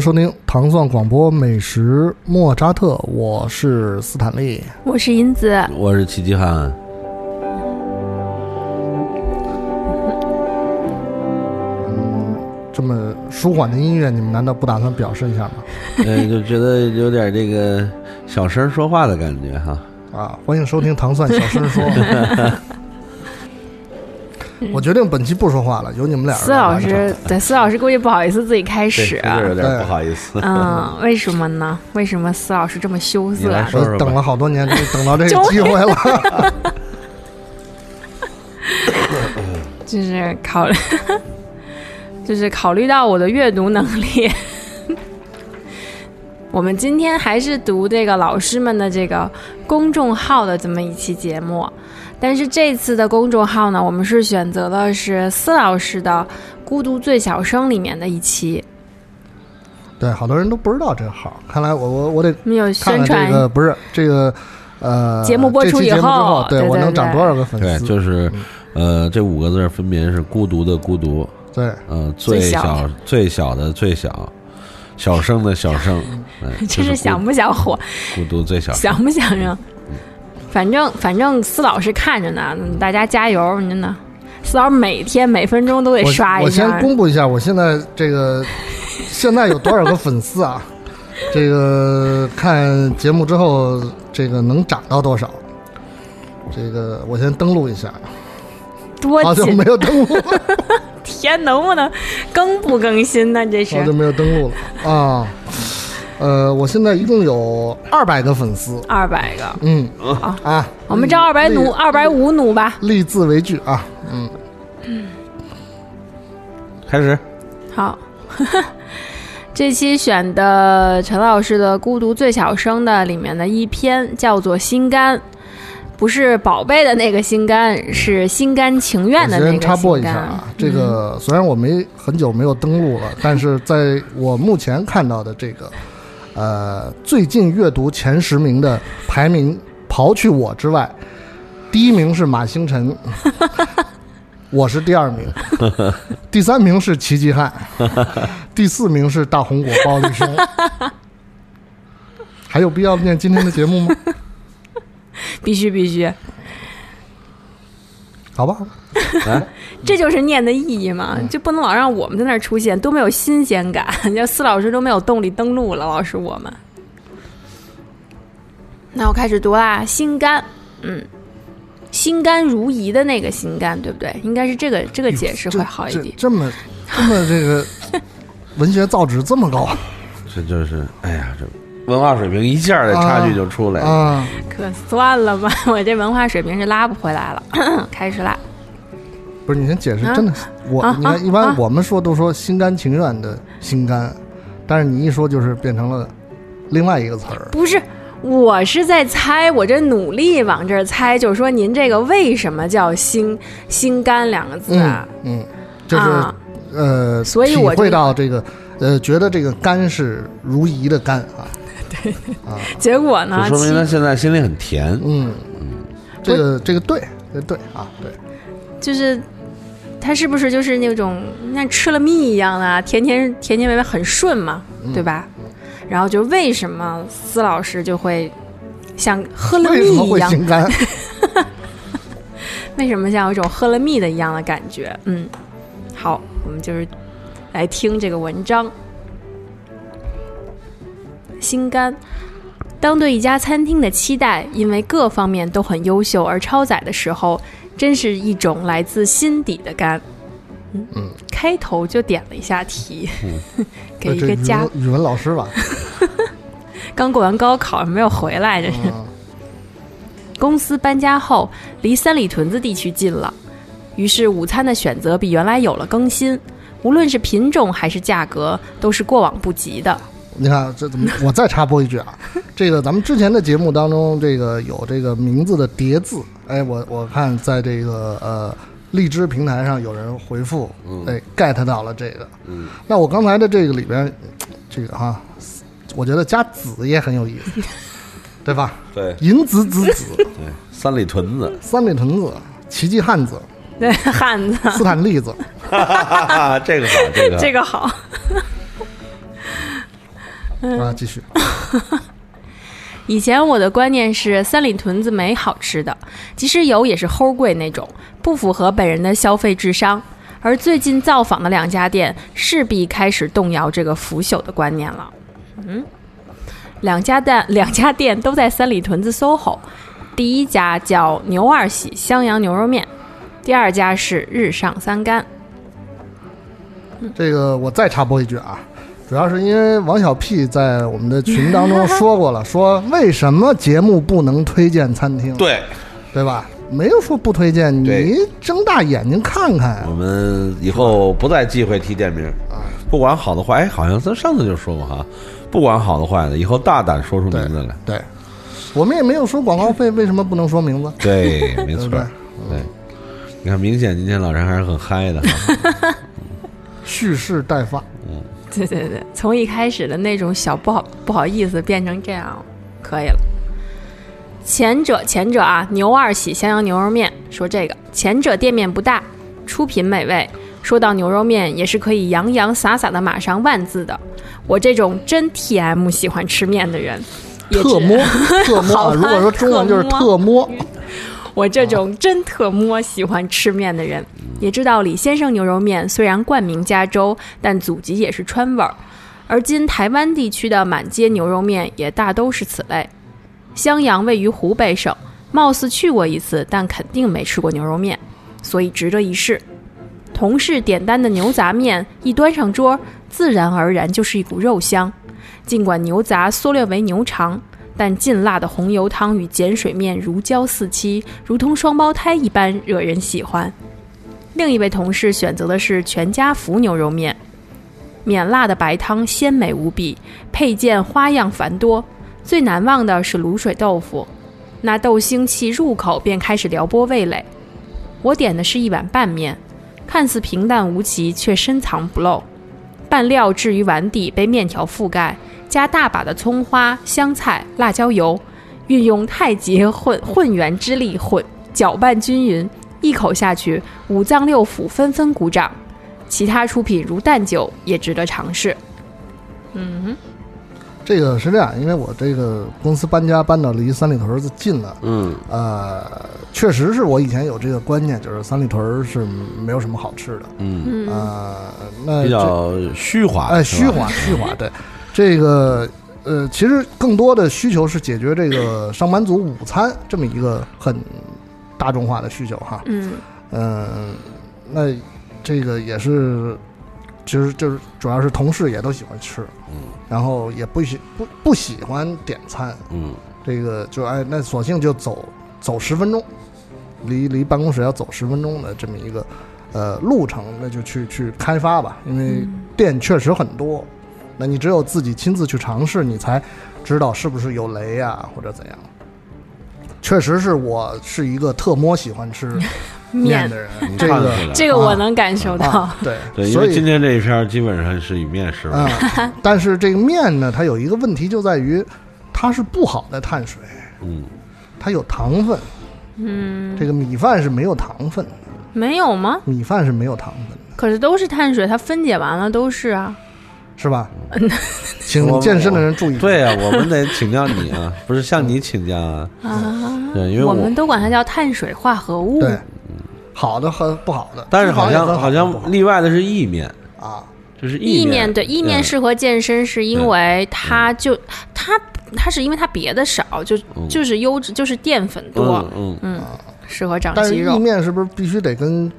欢迎收听糖蒜广播美食莫扎特，我是斯坦利。我是银子，我是齐齐汉，这么舒缓的音乐，你们难道不打算表示一下吗？嗯，就觉得有点这个小声说话的感觉哈。啊，欢迎收听糖蒜小声说。我决定本期不说话了，由你们俩人司老师，对司老师估计不好意思自己开，始啊。有点不好意思。嗯，为什么呢？为什么司老师这么羞涩啊？你来说我等了好多年，终于等到这个机会了。就是考虑，就是考虑到我的阅读能力，我们今天还是读这个老师们的这个公众号的这么一期节目。但是这次的公众号呢，我们是选择的是司老师的《孤独最小声》里面的一期，对，好多人都不知道这个号，看来我我我得我们有看宣看传这个不是这个呃节目播出以后后，对对对对。我能涨多少个粉丝。对，就是呃，这五个字分别是孤独的孤独，对，呃，最最小。小最小的最小，小声的小声，嗯，这是孤想不想火？孤独最小声。想不想让？反正反正司老师看着呢，嗯大家加油！真的，司老师每天每分钟都得刷一下我先。公布一下，我现在这个现在有多少个粉丝啊？这个看节目之后，这个能涨到多少？这个我先登录一下，多好久没有登录了，天，能不能更不更新呢？这是好久没有登录了啊。呃，我现在一共有二百个粉丝，二百个，嗯好啊，我们这二百努，二百五努吧。立字为据啊，嗯，开始，好，这期选的陈老师的《孤独最小声》的里面的一篇叫做《心肝》，不是宝贝的那个心肝，是心甘情愿的那个先插播一下啊，这个虽然我没很久没有登录了，但是在我目前看到的这个呃最近阅读前十名的排名，刨去我之外，第一名是马星辰，我是第二名，第三名是齐继汉，第四名是大红果鲍立兄。还有必要念今天的节目吗？必须必须，好吧，来，这就是念的意义嘛，嗯就不能老让我们在那儿出现，都没有新鲜感。要司老师都没有动力登录了，老师我们。那我开始读啦，心肝，嗯，心甘如饴的那个心肝，对不对？应该是这个这个解释会好一点这。这么这么这个文学造诣这么高 这就是，哎呀，这文化水平一下的差距就出来了。啊！可算了吧，我这文化水平是拉不回来了。开始啦，不是你先解释，啊真的，我啊啊你看一般啊我们说都说心甘情愿的心甘，但是你一说就是变成了另外一个词儿。不是，我是在猜，我这努力往这儿猜，就是说您这个为什么叫心心甘两个字嗯啊？嗯，就是、啊呃，所以我体会到这个呃，觉得这个甘是如饴的甘啊，对结果呢？就说明他现在心里很甜。嗯这个这个对，这个对啊，对，就是它是不是就是那种像吃了蜜一样的啊甜甜甜甜美美很顺嘛，嗯对吧？然后就为什么司老师就会像喝了蜜一样？会心甘？为什么像有一种喝了蜜的一样的感觉？嗯，好，我们就是来听这个文章。心肝，当对一家餐厅的期待因为各方面都很优秀而超载的时候，真是一种来自心底的甘。嗯。嗯，开头就点了一下题，给一个加文语文老师吧，刚过完高考没有回来，这是。嗯公司搬家后，离三里屯子地区近了，于是午餐的选择比原来有了更新，无论是品种还是价格，都是过往不及的。你看这怎么？我再插播一句啊，这个咱们之前的节目当中，这个有这个名字的叠字，哎，我我看在这个呃荔枝平台上有人回复，哎 get 到了这个。嗯，那我刚才的这个里边，这个哈，我觉得加子也很有意思，对吧？对银子子子，对，三里屯子，三里屯子，奇迹汉子，对，汉子，斯坦利子，这个好，这个好这个好。啊，继续。以前我的观念是三里屯子没好吃的，即使有也是齁贵那种，不符合本人的消费智商。而最近造访的两家店，势必开始动摇这个腐朽的观念了。嗯，两家店两家店都在三里屯子 SOHO，第一家叫牛二喜襄阳牛肉面，第二家是日上三竿。这个我再插播一句啊，主要是因为王小屁在我们的群当中说过了，说为什么节目不能推荐餐厅，对，对吧？没有说不推荐，你睁大眼睛看看我们以后不再忌讳提店名，啊。不管好的坏，哎，好像咱上次就说过哈，不管好的坏的，以后大胆说出名字来。对，我们也没有收广告费，为什么不能说名字？对，没错对对，对。你看，明显今天老陈还是很嗨的哈。蓄势待发，对 对对，从一开始的那种小不好不好意思变成这样，可以了。前者前者啊，牛二喜襄阳牛肉面说这个，前者店面不大，出品美味。说到牛肉面，也是可以洋洋洒洒的码上万字的。我这种真 TM 喜欢吃面的人，特摸 特摸啊！如果说中文就是特摸，我这种真特么喜欢吃面的人，也知道李先生牛肉面虽然冠名加州，但祖籍也是川味儿。而今台湾地区的满街牛肉面也大都是此类。襄阳位于湖北省，貌似去过一次，但肯定没吃过牛肉面，所以值得一试。同事点单的牛杂面一端上桌，自然而然就是一股肉香。尽管牛杂缩略为牛肠，但劲辣的红油汤与碱水面如胶似漆，如同双胞胎一般惹人喜欢。另一位同事选择的是全家福牛肉面，免辣的白汤鲜美无比，配件花样繁多。最难忘的是卤水豆腐，那豆腥气入口便开始撩拨味蕾。我点的是一碗拌面，看似平淡无奇，却深藏不露。拌料置于碗底，被面条覆盖，加大把的葱花、香菜、辣椒油，运用太极混混元之力混搅拌均匀，一口下去，五脏六腑纷纷鼓掌。其他出品如蛋酒也值得尝试。嗯这个是这样，因为我这个公司搬家搬到离三里屯子近了，嗯，呃，确实是我以前有这个观念，就是三里屯儿是没有什么好吃的，嗯，呃，那这比较虚华，哎，虚华，虚华，对，这个呃，其实更多的需求是解决这个上班族午餐这么一个很大众化的需求哈，嗯。嗯、那这个也是，其实就是主要是同事也都喜欢吃，嗯。然后也不喜不不喜欢点餐，嗯。这个就哎，那索性就走走十分钟，离离办公室要走十分钟的这么一个呃路程，那就去去开发吧，因为店确实很多，那你只有自己亲自去尝试，你才知道是不是有雷呀、或者怎样。确实是我是一个特么喜欢吃 面面的人，这个这个我能感受到。啊，对对，因所以为今天这一篇基本上是以面食为啊主，，但是这个面呢，它有一个问题就在于，它是不好的碳水，嗯，它有糖分。嗯，这个米饭是没有糖分的，没有吗？米饭是没有糖分的，可是都是碳水，它分解完了都是啊。是吧？我 请健身的人注意。对啊，我们得请教你啊，不是向你请教啊，啊，对，因为我们都管它叫碳水化合物。对，好的和不好的，但是好像好像例外的是意面，啊，就是意面面对意面嗯适合健身，是因为它就它它是因为它别的少，就嗯就是优质就是淀粉多，嗯嗯，适合长但是意肉。面是不是必须得跟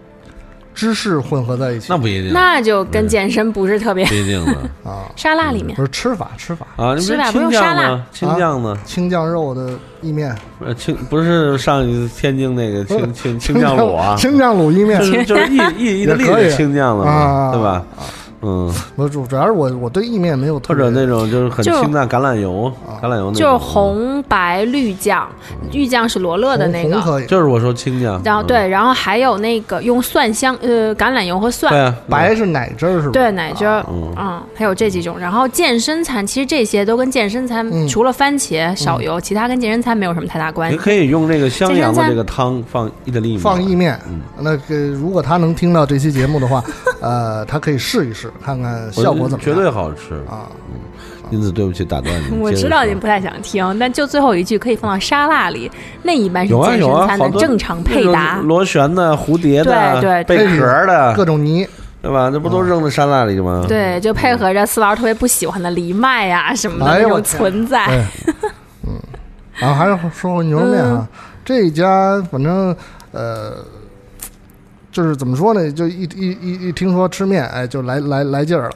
芝士混合在一起？那不一定，那就跟健身不是特别。不一定的 啊，沙拉里面不是吃法吃法，啊，你不是吧不青用沙拉酱吗？青酱呢？青酱肉的意面，呃，青不是上一次天津那个青青青酱卤啊，青酱卤意面就。是就是意意意大利也可以的青酱了嘛，啊对吧？嗯，我主主要是我我对意面没有特别或者那种就是很就清淡橄榄油，橄榄油那种就是红白绿酱，绿酱是罗勒的那个，红红可以，就是我说青酱，嗯然后对，然后还有那个用蒜香呃橄榄油和蒜对，啊，白是奶汁儿是吧？对奶汁儿，嗯嗯，还有这几种。然后健身餐其实这些都跟健身餐嗯除了番茄少油，其他跟健身餐没有什么太大关系。你可以用那个襄阳健身餐的这个汤放意大利面，放意面。嗯那个如果他能听到这期节目的话，呃，他可以试一试，看看效果怎么样。绝对好吃。啊，因此，对不起，打断你。我知道你不太想听，但就最后一句可以放到沙拉里，那一般是健身餐的正常配搭螺旋的、蝴蝶的、对对贝壳的，各种泥，对吧？那不都扔在沙拉里吗？对，就配合着四老师特别不喜欢的藜麦呀、什么的那种存在。对，嗯，然后还是说回牛肉面啊，这一家反正呃，就是怎么说呢，就一一一一听说吃面，哎，就来来来劲儿了。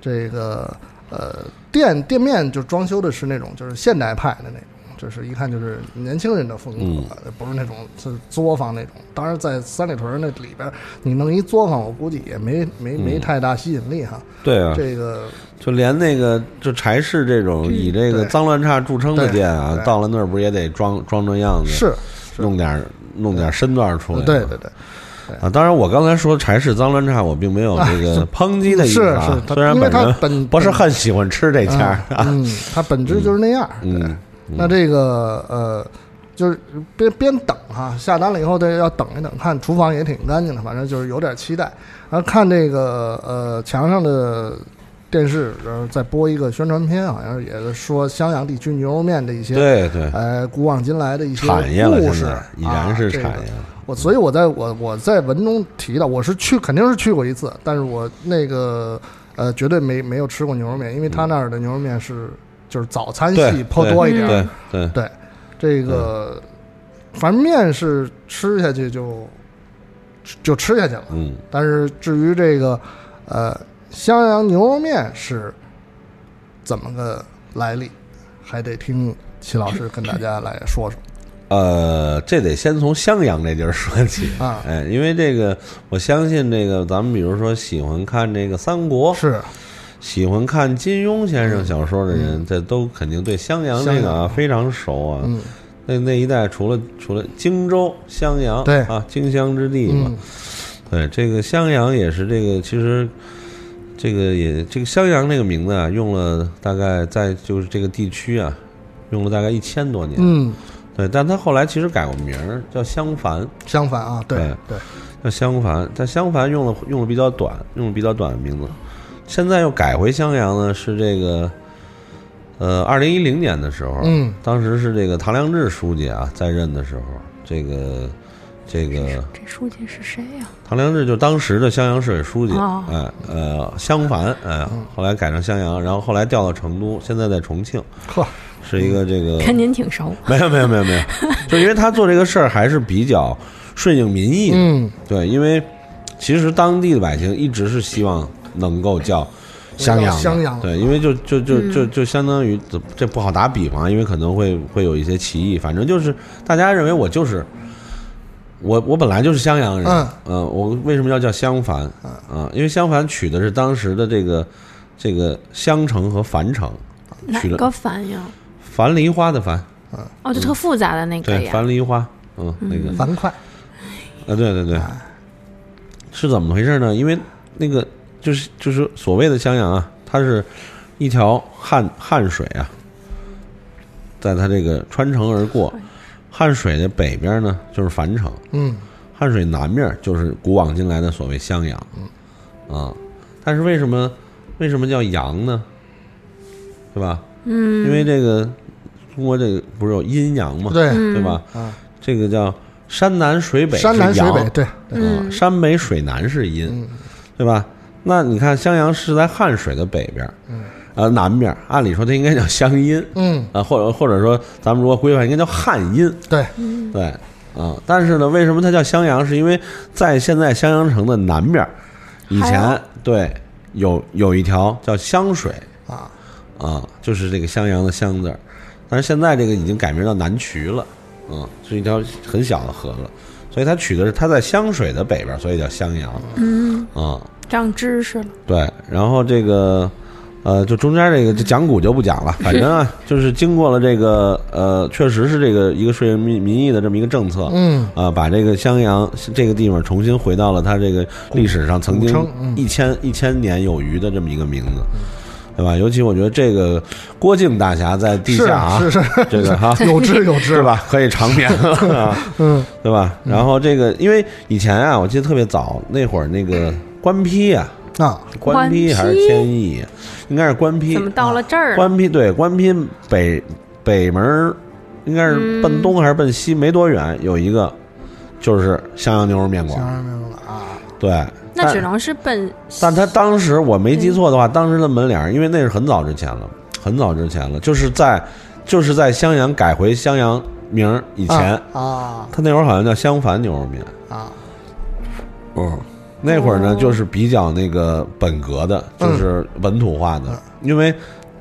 这个呃，店店面就装修的是那种就是现代派的那种。就是一看就是年轻人的风格，嗯不是那种是作坊那种。当然，在三里屯那里边，你弄一作坊，我估计也没没没嗯太大吸引力哈。对啊，这个就连那个就柴市这种以这个脏乱差著称的店啊到了那儿不是也得装装装样子，是，弄点弄点身段出来？对对对，啊，当然我刚才说柴市脏乱差，我并没有这个抨击的意思是啊虽然本人本不是很喜欢吃这家嗯啊，嗯，它本质就是那样。对嗯，那这个呃，就是边边等哈，下单了以后得要等一等，看厨房也挺干净的，反正就是有点期待。然后看这个呃墙上的电视，然后再播一个宣传片，好像也是说襄阳地区牛肉面的一些对对，呃古往今来的一些产业了，故事。已然是啊这个产业。我所以我在我我在文中提到，我是去肯定是去过一次，但是我那个呃绝对没没有吃过牛肉面，因为他那儿的牛肉面是就是早餐系颇多一点儿。对对，对，这个反正面是吃下去就就吃下去了，嗯，但是至于这个呃襄阳牛肉面是怎么个来历，还得听齐老师跟大家来说说呃，这得先从襄阳这地儿说起。啊。哎，因为这个，我相信这个，咱们比如说喜欢看这个三国，是喜欢看金庸先生小说的人，这都肯定对襄阳这个啊非常熟啊。嗯那那一带除了除了荆州、襄阳，对啊，荆襄之地嘛。嗯对，这个襄阳也是这个，其实这个也这个襄阳这个名字啊，用了大概在就是这个地区啊，用了大概一千多年。嗯，对，但他后来其实改过名儿，叫襄樊，襄樊啊，对对对，叫襄樊。但襄樊用了用了比较短，用了比较短的名字。现在又改回襄阳呢，是这个，呃，二零一零年的时候，嗯当时是这个唐良智书记啊在任的时候，这个这个这书记是谁呀、唐良智就当时的襄阳市委书记，哦。哎呃襄樊，哎，后来改成襄阳，然后后来调到成都，现在在重庆，呵，是一个这个跟您挺熟。没有没有没有没有，就因为他做这个事儿还是比较顺应民意的，嗯，对，因为其实当地的百姓一直是希望能够叫襄阳，襄阳。对，因为就就就就就相当于这这不好打比方，因为可能会会有一些歧义，反正就是大家认为我就是。我我本来就是襄阳人，嗯。呃我为什么要叫襄樊啊、因为襄樊取的是当时的这个这个襄城和樊城，哪取了个樊呀？樊梨花的樊，哦，就特复杂的那个对，樊梨花，嗯，那个樊哙，啊，对对对，是怎么回事呢？因为那个就是就是所谓的襄阳啊，它是一条汉汉水啊，在它这个穿城而过，汉水的北边呢就是樊城，嗯。汉水南面就是古往今来的所谓襄阳，啊，但是为什么为什么叫阳呢？对吧？嗯，因为这个中国这个不是有阴阳嘛，对，嗯对吧？啊，这个叫山南水北是山南水阳北，对，对嗯，山北水南是阴，嗯。对吧？那你看襄阳是在汉水的北边，嗯，呃南边，按理说它应该叫湘阴嗯，啊，或者或者说咱们如果规范应该叫汉阴，对，对啊。但是呢，为什么它叫襄阳？是因为在现在襄阳城的南边，以前对有有一条叫湘水啊，啊，就是这个襄阳的襄字儿，但是现在这个已经改名叫南渠了，嗯，是一条很小的河了。所以它取的是它在湘水的北边，所以叫襄阳。嗯，啊、长知识了。对，然后这个，呃，就中间这个这讲古就不讲了，反正啊，就是经过了这个，呃，确实是这个一个顺应民民意的这么一个政策，嗯啊，把这个襄阳这个地方重新回到了它这个历史上曾经一千一千年有余的这么一个名字，对吧？尤其我觉得这个郭靖大侠在地下啊，是是，这个哈，有志有志是？吧？可以长眠 啊，嗯对吧？然后这个，因为以前啊，我记得特别早那会儿，那个官批呀、啊，官批还是天意？应该是官批怎。么到了这儿了？官批对，官批北北门儿应该是奔东还是奔西，没多远有一个，就是襄阳牛肉面想馆。明白了啊，对，那只能是奔但他当时我没记错的话，当时的门脸儿，因为那是很早之前了，很早之前了，就是在就是在襄阳改回襄阳名儿以前，啊他那会儿好像叫襄樊牛肉面。啊嗯，那会儿呢，哦就是比较那个本格的，就是本土化的，因为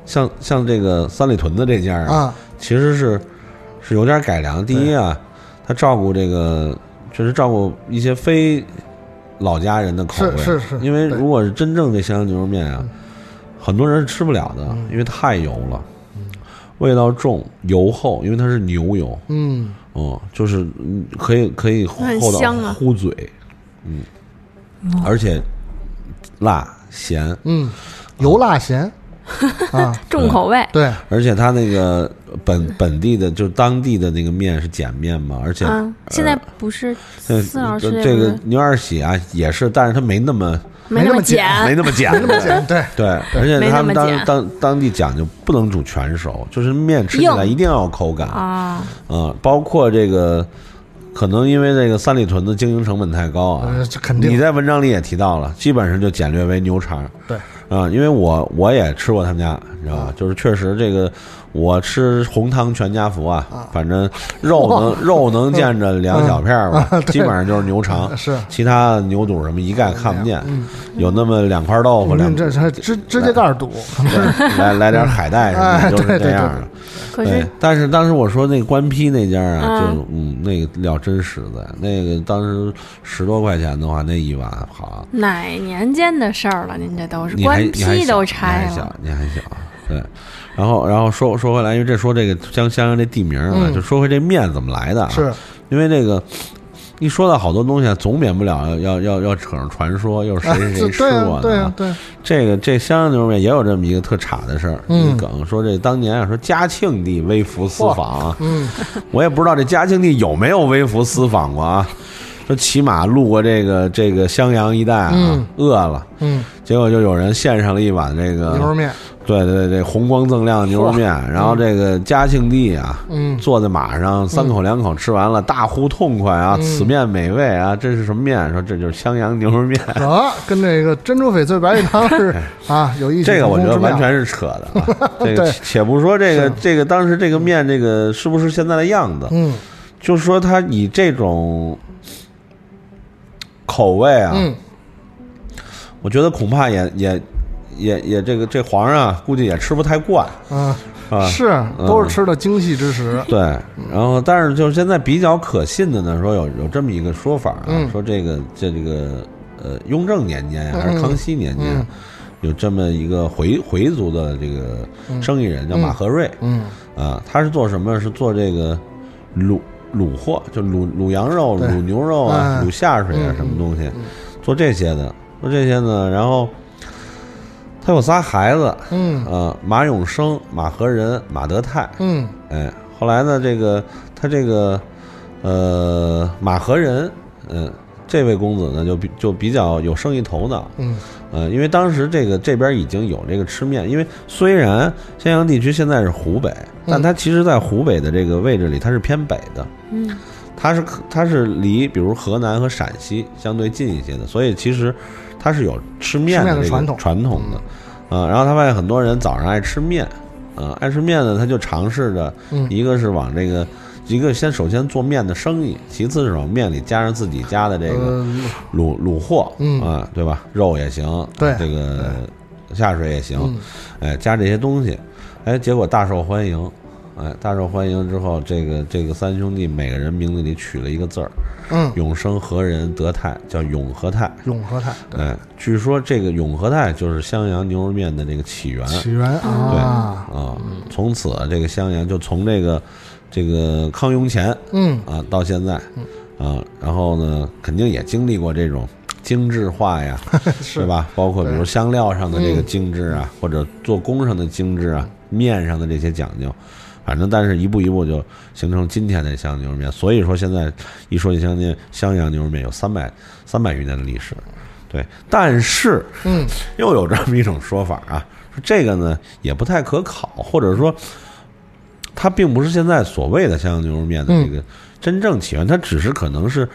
像像这个三里屯的这家啊，啊其实是是有点改良。第一啊，他照顾这个，就是照顾一些非老家人的口味，是是是。因为如果是真正这襄阳牛肉面啊，很多人是吃不了的，因为太油了，味道重、油厚，因为它是牛油。嗯。哦，就是嗯可以可以厚到糊嘴，嗯，而且辣咸，嗯，油辣咸。啊，重口味。对，而且它那个本本地的就当地的那个面是碱面嘛，而且嗯，现在不是这四老师这个牛二喜啊也是，但是它没那么没那么碱。碱，没那么碱，没那么简对，对，而且他们当当当地讲究不能煮全熟，就是面吃起来一定要有口感。啊，啊，包括这个，可能因为这个三里屯的经营成本太高啊，呃，这肯定。你在文章里也提到了，基本上就简略为牛肠。对，啊，因为我我也吃过他们家，你知道吧？就是确实这个我吃红汤全家福啊，反正肉能肉能见着两小片儿吧，基本上就是牛肠，是。其他牛肚什么一概看不见，有那么两块豆腐，两嗯，这这指指甲盖儿堵，来来点海带什么 就是这样。的。可对是，但是当时我说那个官批那家啊，嗯。就嗯，那个料真实在，那个当时十多块钱的话，那一碗好，哪年间的事儿了？您这都是你还官批都拆了。还小，，你还小，对。然后，然后说说回来，因为这说这个江襄阳这地名啊，嗯就说回这面怎么来的啊？是因为这个一说到好多东西啊，总免不了要要要要扯上传说，又是啊，谁谁谁吃这对啊，过的啊对这个这襄阳牛肉面也有这么一个特差的事儿，嗯一个梗说这当年啊说嘉庆帝微服私访啊，嗯，我也不知道这嘉庆帝有没有微服私访过啊。说骑马路过这个这个襄阳一带啊，嗯饿了，嗯，结果就有人献上了一碗这个牛肉面，对对对，红光锃亮的牛肉面，然后这个嘉庆帝啊，嗯坐在马上，三口两口吃完了，大呼痛快啊！嗯此面美味啊！这是什么面？说这就是襄阳牛肉面。得跟这个珍珠翡翠白玉汤是 啊有异曲这个我觉得完全是扯的啊。这个且不说这个这个当时这个面这个是不是现在的样子，嗯就是说他以这种口味啊，嗯我觉得恐怕也也也也这个这皇上啊估计也吃不太惯啊，啊。是都是吃的精细之食，对，然后但是就是现在比较可信的呢，说有有这么一个说法啊，嗯说这个这这个呃雍正年间呀，还是康熙年间，嗯有这么一个回回族的这个生意人叫马和瑞，嗯啊，他是做什么？是做这个卤卤货，就卤卤羊肉、卤牛肉啊、哎卤下水啊嗯什么东西，做这些的，做这些呢。然后他有仨孩子，嗯。啊，马永生、马和仁、马德泰，嗯。哎，后来呢，这个他这个呃马和仁，嗯、这位公子呢就比就比较有生意头脑，嗯。呃，因为当时这个这边已经有这个吃面，因为虽然襄阳地区现在是湖北，但它其实在湖北的这个位置里，它是偏北的，嗯，它是它是离比如河南和陕西相对近一些的，所以其实它是有吃面的这个传统。传统的，啊，然后他发现很多人早上爱吃面，啊，爱吃面呢，他就尝试着嗯。一个是往这个。一个先首先做面的生意，其次是往面里加上自己家的这个呃卤卤货，嗯。啊，对吧？肉也行，对。这个下水也行，嗯。哎，加这些东西，哎，结果大受欢迎，哎，大受欢迎之后，这个这个三兄弟每个人名字里取了一个字儿，嗯永生和仁德泰，叫永和泰。永和泰哎，据说这个永和泰就是襄阳牛肉面的这个起源起源啊对啊啊。从此这个襄阳就从这个这个康雍乾嗯啊到现在啊，然后呢，肯定也经历过这种精致化呀，是吧？包括比如香料上的这个精致啊，或者做工上的精致啊，面上的这些讲究，反正但是一步一步就形成今天的襄阳牛肉面。所以说现在一说起襄阳襄阳牛肉面有三百三百余年的历史，对，但是嗯又有这么一种说法啊，说这个呢也不太可考，或者说它并不是现在所谓的襄阳牛肉面的这个真正起源，它只是可能是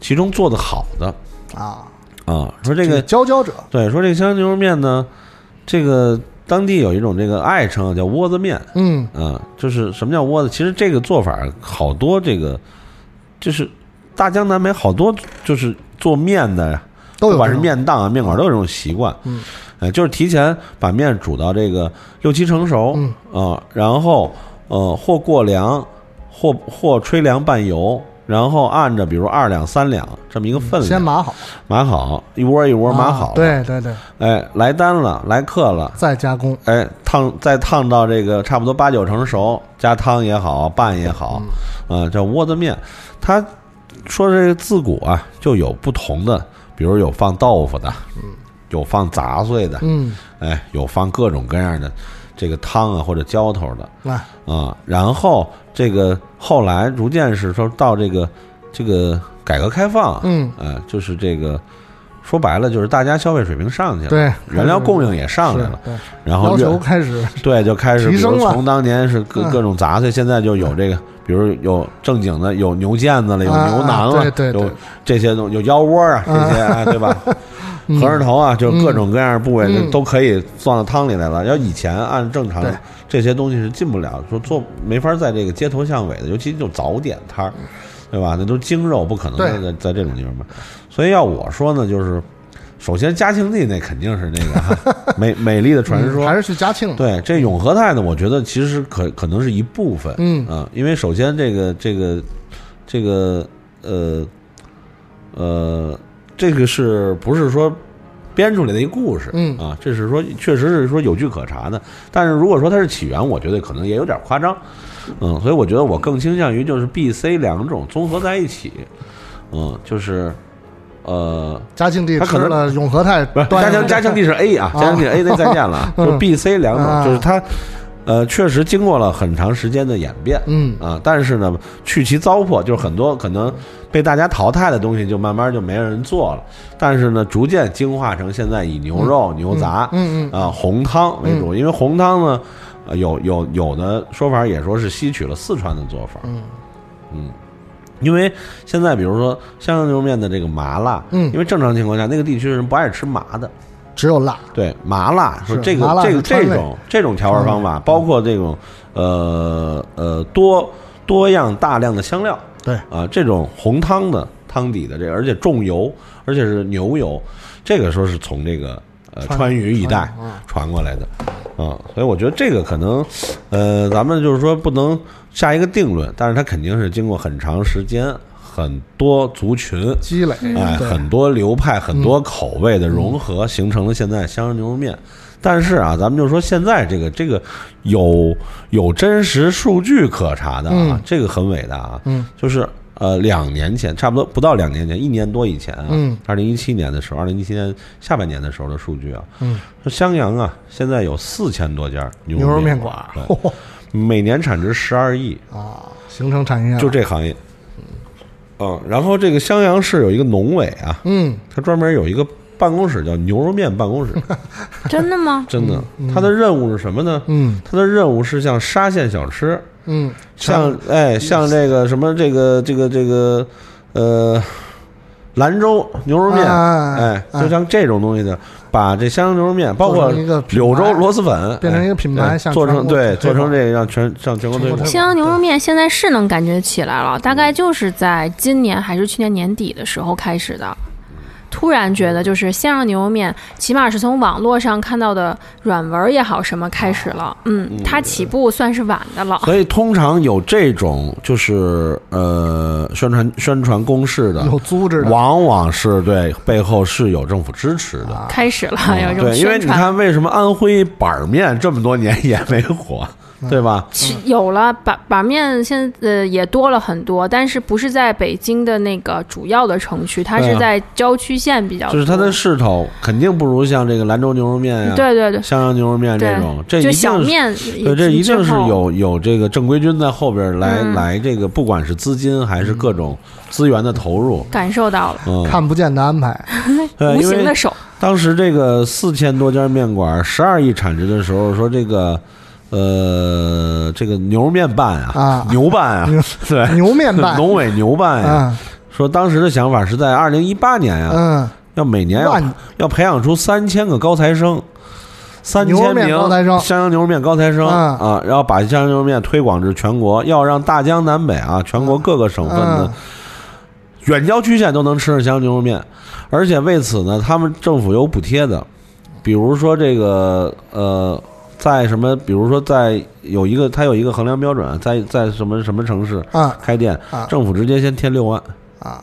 其中做的好的啊，啊。说这个佼佼者，对，说这个香羊牛肉面呢，这个当地有一种这个爱称啊叫窝子面嗯啊，就是什么叫窝子？其实这个做法好多这个就是大江南北好多就是做面的呀。不管是面档啊、面馆都有这种习惯，嗯，呃，就是提前把面煮到这个六七成熟，嗯啊，然后呃或过凉，或或吹凉拌油，然后按着比如二两三两这么一个分量。先码好，码好，一窝一窝码好啊，对对对，哎，来单了，来客了。再加工，哎，烫再烫到这个差不多八九成熟，加汤也好，拌也好，嗯。啊，叫窝子面。它说这个自古啊就有不同的，比如有放豆腐的，有放杂碎的，嗯，哎，有放各种各样的这个汤啊或者浇头的。来，啊。然后这个后来逐渐是说到这个这个改革开放啊，嗯，哎，就是这个说白了就是大家消费水平上去了，对，原料供应也上来了，对，然后越要求开始，对，就开始，比提升了。如从当年是各嗯。各种杂碎，现在就有这个，比如有正经的，有牛腱子了，有啊牛腩了，对对对。有这些东有腰窝啊，这些啊，对吧？嗯。核桃头啊，就各种各样的部位都可以放到汤里来了。要以前按正常这些东西是进不了，说做没法在这个街头巷尾的，尤其就早点摊儿，对吧？那都是精肉，不可能对。在在在这种地方卖。所以要我说呢，就是首先嘉庆帝那肯定是那个哈 美美丽的传说，嗯还是去嘉庆，，对，这永和泰呢，我觉得其实可可能是一部分，嗯。啊，因为首先这个这个这个呃呃，这个是不是说编出来的一个故事？嗯啊，这是说确实是说有据可查的，但是如果说它是起源，我觉得可能也有点夸张，嗯，所以我觉得我更倾向于就是 B、C 两种综合在一起，嗯，就是呃。嘉庆帝他可能永和泰不是嘉庆嘉庆帝是 A 啊，嘉庆帝是 A 那再见了啊，就是 B、C 两 啊种，就是它呃确实经过了很长时间的演变，嗯。啊，但是呢去其糟粕，就是很多可能被大家淘汰的东西，就慢慢就没人做了，但是呢逐渐精化成现在以牛肉、牛杂嗯嗯。啊红汤为主，因为红汤呢。呃，有有有的说法也说是吸取了四川的做法，嗯。嗯，因为现在比如说香阳牛肉面的这个麻辣，嗯。因为正常情况下那个地区人不爱吃麻的，只有辣，对麻辣说是这个这个这种这种调味方法，包括这种呃呃多多样大量的香料。对，啊，这种红汤的汤底的这个，而且重油，而且是牛油，这个说是从这个呃川川渝一带传过来的。啊，所以我觉得这个可能呃咱们就是说不能下一个定论，但是它肯定是经过很长时间。很多族群积累，哎，很多流派、很多口味的融合，形成了现在香阳牛肉面。但是啊，咱们就说现在这个这个有有真实数据可查的啊，嗯。这个很伟大啊。嗯，就是呃，两年前，差不多不到两年前，一年多以前啊，嗯，二零一七年的时候，二零一七年下半年的时候的数据啊，嗯，说襄阳啊，现在有四千多家牛牛肉面馆。馆，每年产值十二亿，啊，形成产业链，就这行业。嗯，然后这个襄阳市有一个农委啊，嗯。他专门有一个办公室叫牛肉面办公室，真的吗？真的，它的任务是什么呢？嗯。他的任务是像沙县小吃，嗯，像哎像这个什么这个这个这个呃兰州牛肉面，哎就像这种东西的，把这襄阳牛肉面，包括一个柳州螺蛳粉，变成一个哎品牌做成对做成这个让全让全国推广全国推广。襄阳牛肉面现在是能感觉起来了，大概就是在今年还是去年年底的时候开始的。突然觉得，就是襄阳牛肉面，起码是从网络上看到的软文也好什么开始了。嗯，它起步算是晚的了。所以通常有这种就是呃宣传宣传攻势的，有组织的，往往是对背后是有政府支持的。开始了，有这种对，因为。你看，为什么安徽板面这么多年也没火？对吧？是有了板板面，现在呃也多了很多，但是不是在北京的那个主要的城区，它是在郊区县比较多。就是它的势头肯定不如像这个兰州牛肉面呀、对对对，襄阳牛肉面这种，这一就定是小面也对，这一定是有有这个正规军在后边来、嗯。来这个，不管是资金还是各种资源的投入，感受到了嗯，看不见的安排，无形的手，当时这个四千多家面馆，十二亿产值的时候，说这个呃，这个牛肉面办啊，啊。牛办啊，对，牛面办农委牛办呀、啊，说当时的想法是在二零一八年呀、嗯，要每年要要培养出三千个高材生，三千名高材生。襄阳牛肉面高材生嗯啊，然后把襄阳牛肉面推广至全国，要让大江南北啊，全国各个省份的嗯远郊区县都能吃上襄阳牛肉面，而且为此呢，他们政府有补贴的，比如说这个呃。在什么？比如说，在有一个，它有一个衡量标准，在在什么什么城市啊。开店，啊。政府直接先贴六万，啊，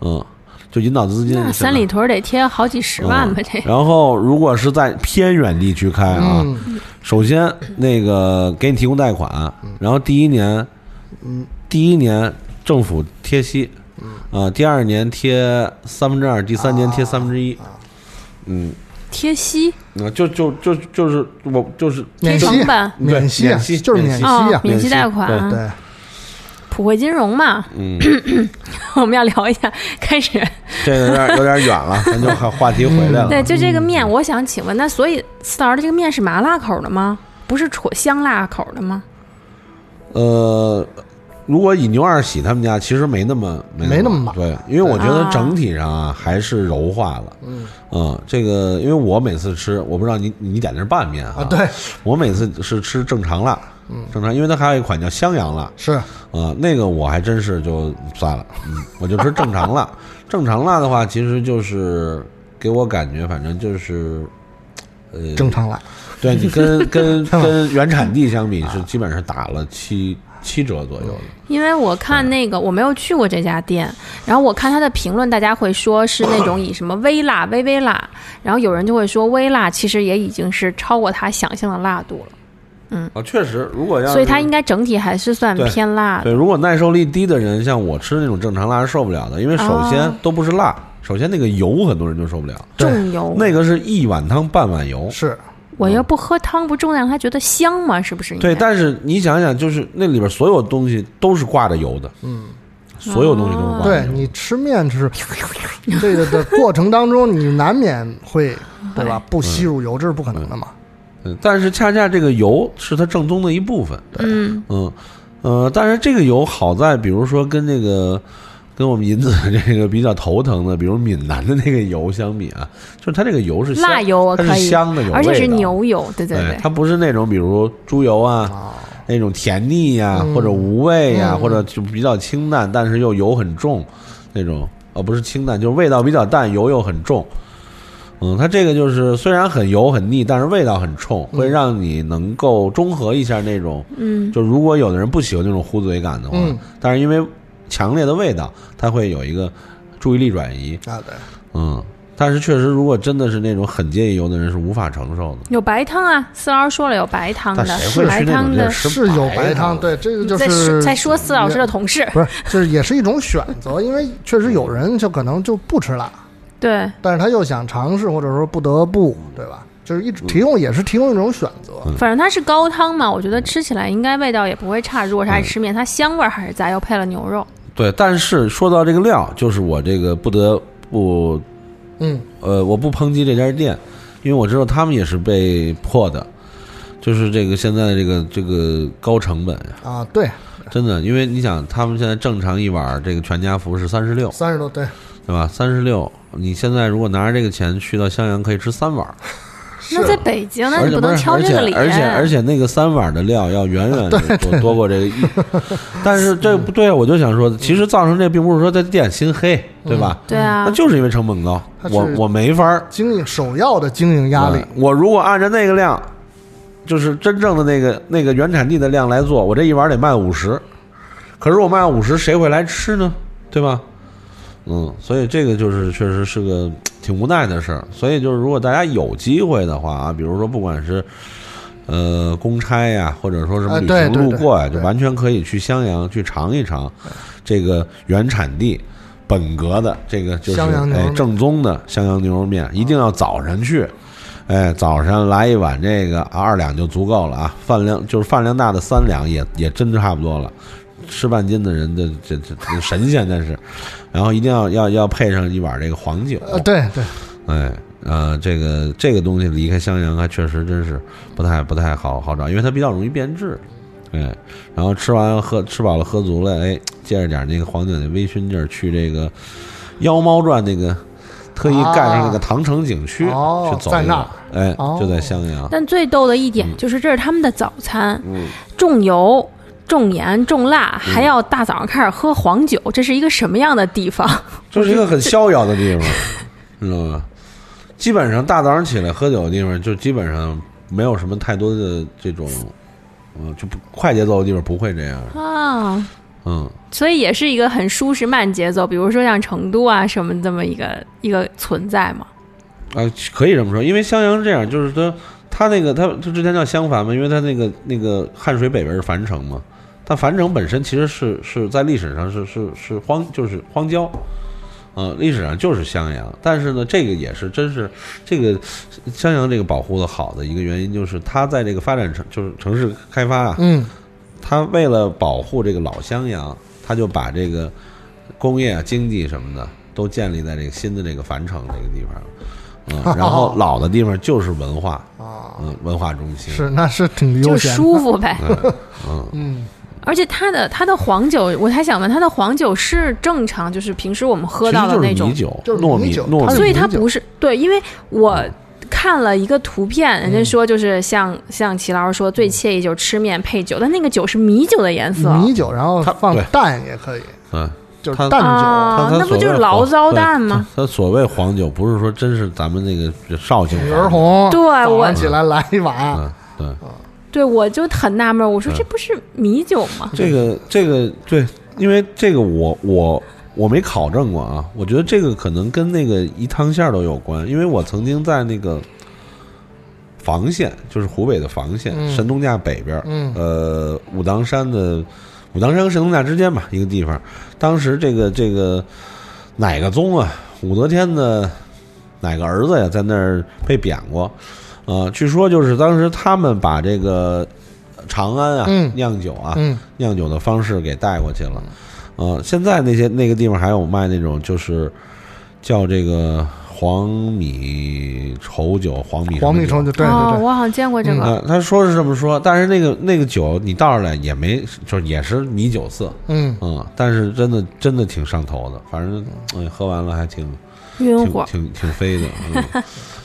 嗯，就引导资金。那三里屯得贴好几十万吧？这嗯然后，如果是在偏远地区开啊，嗯。首先那个给你提供贷款，然后第一年，嗯，第一年政府贴息，啊，第二年贴三分之二，第三年贴三分之一，嗯，贴息。那就就就就是我就是免息贴成本。免息啊，免息就是免息哦啊，免息贷款对。普惠金融嘛，嗯，我们要聊一下，开始。这个有点有点远了，咱就话话题回来了。对，就这个面，我想请问，那所以四老师这个面是麻辣口的吗？不是戳香辣口的吗？呃，如果以牛二喜他们家，其实没那么没那么麻对，因为我觉得啊。整体上啊还是柔化了。嗯。这个因为我每次吃，我不知道你你点的是拌面啊，对，我每次是吃正常辣，嗯，正常，因为它还有一款叫襄阳辣是。啊，那个我还真是就算了，嗯，我就吃正常辣。正常辣的话，其实就是给我感觉，反正就是。呃，正常辣，对你跟跟跟 原产地相比是基本上打了七七折左右的。因为我看那个我没有去过这家店，然后我看他的评论，大家会说是那种以什么微辣、微微辣，然后有人就会说微辣其实也已经是超过他想象的辣度了，嗯啊，确实，如果要所以它应该整体还是算偏辣的。对，如果耐受力低的人，像我吃那种正常辣是受不了的，因为首先哦都不是辣，首先那个油很多人就受不了，重油，那个是一碗汤半碗油。是我要不喝汤不重让他觉得香吗？是不是？对，但是你想想，就是那里边所有东西都是挂着油的，嗯，所有东西都是挂着油。对你吃面吃这个的过程当中，你难免会对吧？不吸入油，这是不可能的嘛。嗯，但是恰恰这个油是它正宗的一部分。嗯，嗯，呃，但是这个油好在，比如说跟那个跟我们银子这个比较头疼的，比如闽南的那个油相比啊，就是它这个油是香辣油我它是香的，油而且是牛油，对对对，它不是那种比如猪油啊。啊，那种甜腻呀、嗯或者无味呀、嗯或者就比较清淡，但是又油很重，那种，呃，不是清淡，就是味道比较淡，油又很重。嗯，它这个就是虽然很油很腻，但是味道很冲，会让你能够中和一下那种。嗯，就如果有的人不喜欢那种糊嘴感的话，嗯但是因为强烈的味道，它会有一个注意力转移。啊对，嗯，但是确实，如果真的是那种很介意油的人，是无法承受的。有白汤啊，四老师说了有白汤的但谁会，白汤的。是有白汤汤，？对，这个就是在说四老师的同事，不是，就是也是一种选择，因为确实有人就可能就不吃辣，对，但是他又想尝试，或者说不得不，对吧？就是一种提供，也是提供一种选择。反正它是高汤嘛，我觉得吃起来应该味道也不会差。如果是爱吃面，它香味儿还是在，又配了牛肉。对，但是说到这个料，就是我这个不得不嗯，呃，我不抨击这家店，因为我知道他们也是被迫的，就是这个现在的这个这个高成本呀，啊，对，真的，因为你想，他们现在正常一碗这个全家福是三十六，三十多，对，对吧？三十六，你现在如果拿着这个钱去到襄阳，可以吃三碗，那在北京，那你不能而且不是，而且挑这个理。而且而且那个三碗的料要远远的多多过这个 一，但是这不对，我就想说，其实造成这并不是说这店心黑，对吧？对啊那，就是因为成本高，我我没法儿经营首要的经营压力，我如果按照那个量，就是真正的那个那个原产地的量来做，我这一碗得卖五十，可是我卖五十，谁会来吃呢？对吧？嗯，所以这个就是确实是个 挺无奈的事儿。所以就是如果大家有机会的话啊，比如说不管是呃公差呀，或者说什么啊旅行路过呀，对就完全可以去襄阳去尝一尝这个原产地。本格的这个就是哎正宗的襄阳牛肉面，一定要早晨去，哎，早上来一碗这个二两就足够了啊，饭量就是饭量大的三两也也真差不多了。吃半斤的人的这这这神仙那是，然后一定要要要配上一碗这个黄酒，呃，对对，哎，呃，这个这个东西离开襄阳还确实真是不太不太好好找，因为它比较容易变质。哎，然后吃完喝吃饱了喝足了，哎，借着点那个黄酒的微醺劲儿，去这个《妖猫传》那个特意盖上那个唐城景区、哦去走一走在那，哎，哦就在襄阳。但最逗的一点就是，这是他们的早餐，嗯，重油、重盐、重辣，还要大早上开始喝黄酒，这是一个什么样的地方？这是一个很逍遥的地方，知道吗？基本上大早上起来喝酒的地方，就基本上没有什么太多的这种，嗯、就不快节奏的地方不会这样。啊，嗯，所以也是一个很舒适慢节奏，比如说像成都啊什么这么一个一个存在嘛。啊，可以这么说，因为襄阳是这样，就是说它那个它它之前叫襄樊嘛，因为它那个那个汉水北边是樊城嘛，但樊城本身其实是是在历史上是是是荒就是荒郊。呃，历史上就是襄阳，但是呢，这个也是真是这个襄阳这个保护的好的一个原因，就是它在这个发展城就是城市开发啊，嗯，它为了保护这个老襄阳，它就把这个工业啊、经济什么的都建立在这个新的这个樊城这个地方。嗯，然后 老的地方就是文化啊，嗯，文化中心是那是挺就悠闲的，舒服呗。嗯，嗯，而且它的它的黄酒，我还想问，它的黄酒是正常，就是平时我们喝到的那种？就是米，酒，就是糯米酒糯米，所以它不是对，因为我看了一个图片，人家说就是像像齐老师说最惬意就是吃面配酒，但那个酒是米酒的颜色。米酒，然后它放蛋也可以，嗯，就是蛋酒，啊。那不就是醪糟蛋吗？它所谓黄酒，不是说真是咱们那个绍兴女，儿红，对我起来来一碗，嗯，对。对，我就很纳闷，我说嗯这不是米酒吗？这个这个对，因为这个我我我没考证过啊，我觉得这个可能跟那个一汤馅儿都有关，因为我曾经在那个房县，就是湖北的房县，嗯神农架北边儿，嗯呃，武当山的武当山和神农架之间吧，一个地方，当时这个这个哪个宗啊，武则天的哪个儿子呀，在那儿被贬过，呃，据说就是当时他们把这个长安啊、嗯酿酒啊，嗯，酿酒的方式给带过去了。呃，现在那些那个地方还有卖那种就是叫这个黄米稠酒、黄米黄米稠酒，对哦，对对，我好像见过这个。呃，他说是这么说，但是那个那个酒你倒出来也没，就是也是米酒色，嗯，嗯，但是真的真的挺上头的，反正哎，喝完了还挺挺晕乎，挺挺飞的。嗯、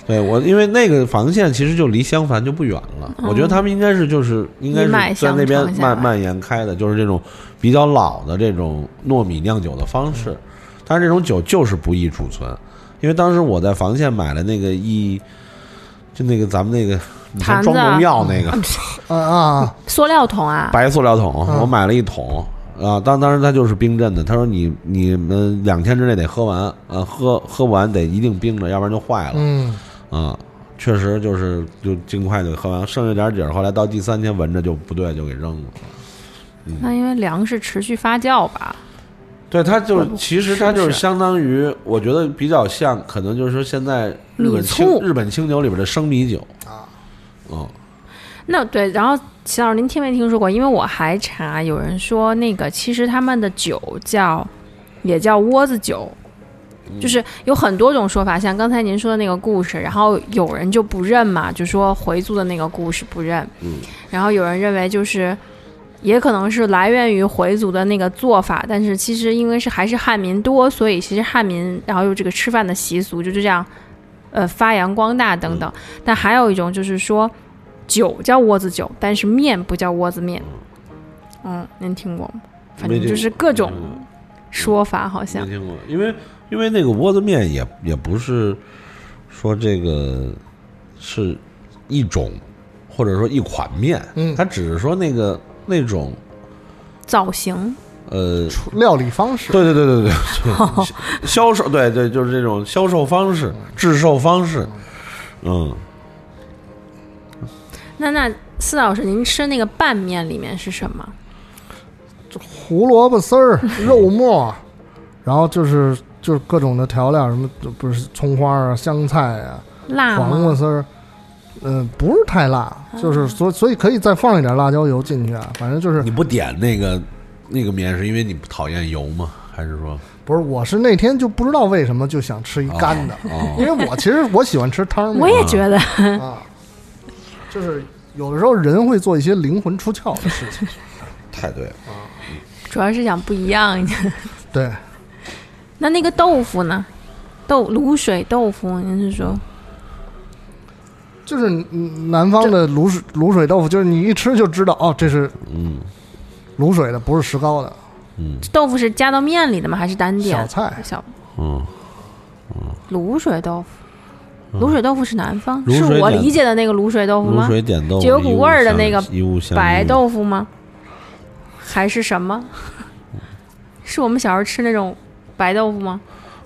对我，因为那个防线其实就离襄樊就不远了，我觉得他们应该是就是应该是在那边蔓蔓延开的，就是这种比较老的这种糯米酿酒的方式。但是这种酒就是不易储存，因为当时我在防线买了那个一，就那个咱们那个以前装农药那个啊啊，塑料桶啊，白塑料桶，嗯我买了一桶。啊，当当时他就是冰镇的，他说你你们两天之内得喝完，啊，喝喝不完得一定冰着，要不然就坏了。嗯，啊，确实就是就尽快就喝完，剩下点底儿，后来到第三天闻着就不对，就给扔了。那因为粮食持续发酵吧。对，它就是其实它就是是相当于，我觉得比较像，可能就是说现在日本清日本清酒里边的生米酒啊，嗯，那对，然后齐老师，您听没听说过？因为我还查，有人说那个其实他们的酒叫也叫窝子酒，就是有很多种说法，像刚才您说的那个故事，然后有人就不认嘛，就说回族的那个故事不认，嗯然后有人认为就是。也可能是来源于回族的那个做法，但是其实因为是还是汉民多，所以其实汉民然后有这个吃饭的习俗，就是这样，呃发扬光大等等。但还有一种就是说，酒叫窝子酒，但是面不叫窝子面。嗯，您听过吗？反正就是各种嗯说法，好像没听过，因为因为那个窝子面也也不是说这个是一种或者说一款面，嗯它只是说那个那种造型。呃，料理方式，对对对对对，对销售对对，就是这种销售方式、制售方式，嗯，那那司老师，您吃那个拌面里面是什么？胡萝卜丝儿、肉末，然后就是就是各种的调料，什么不是葱花啊、香菜啊、辣黄瓜？丝儿，嗯、不是太辣，嗯就是所所以可以再放一点辣椒油进去啊，反正就是你不点那个那个面是因为你不讨厌油吗？还是说不是，我是那天就不知道为什么就想吃一干的，哦因为我其实我喜欢吃汤面我也觉得，啊，就是有的时候人会做一些灵魂出窍的事情，太对了？主要是想不一样。对，那那个豆腐呢？豆卤水豆腐，您是说？就是嗯南方的卤水卤水豆腐，就是你一吃就知道哦，这是嗯卤水的，不是石膏的嗯豆腐是加到面里的吗？还是单点？小菜。小嗯，卤水豆腐，卤水豆腐是南方，是我理解的那个卤水豆腐卤吗？水点豆腐，就有股味儿的那个白豆腐吗？还是什么？是我们小时候吃那种白豆腐吗？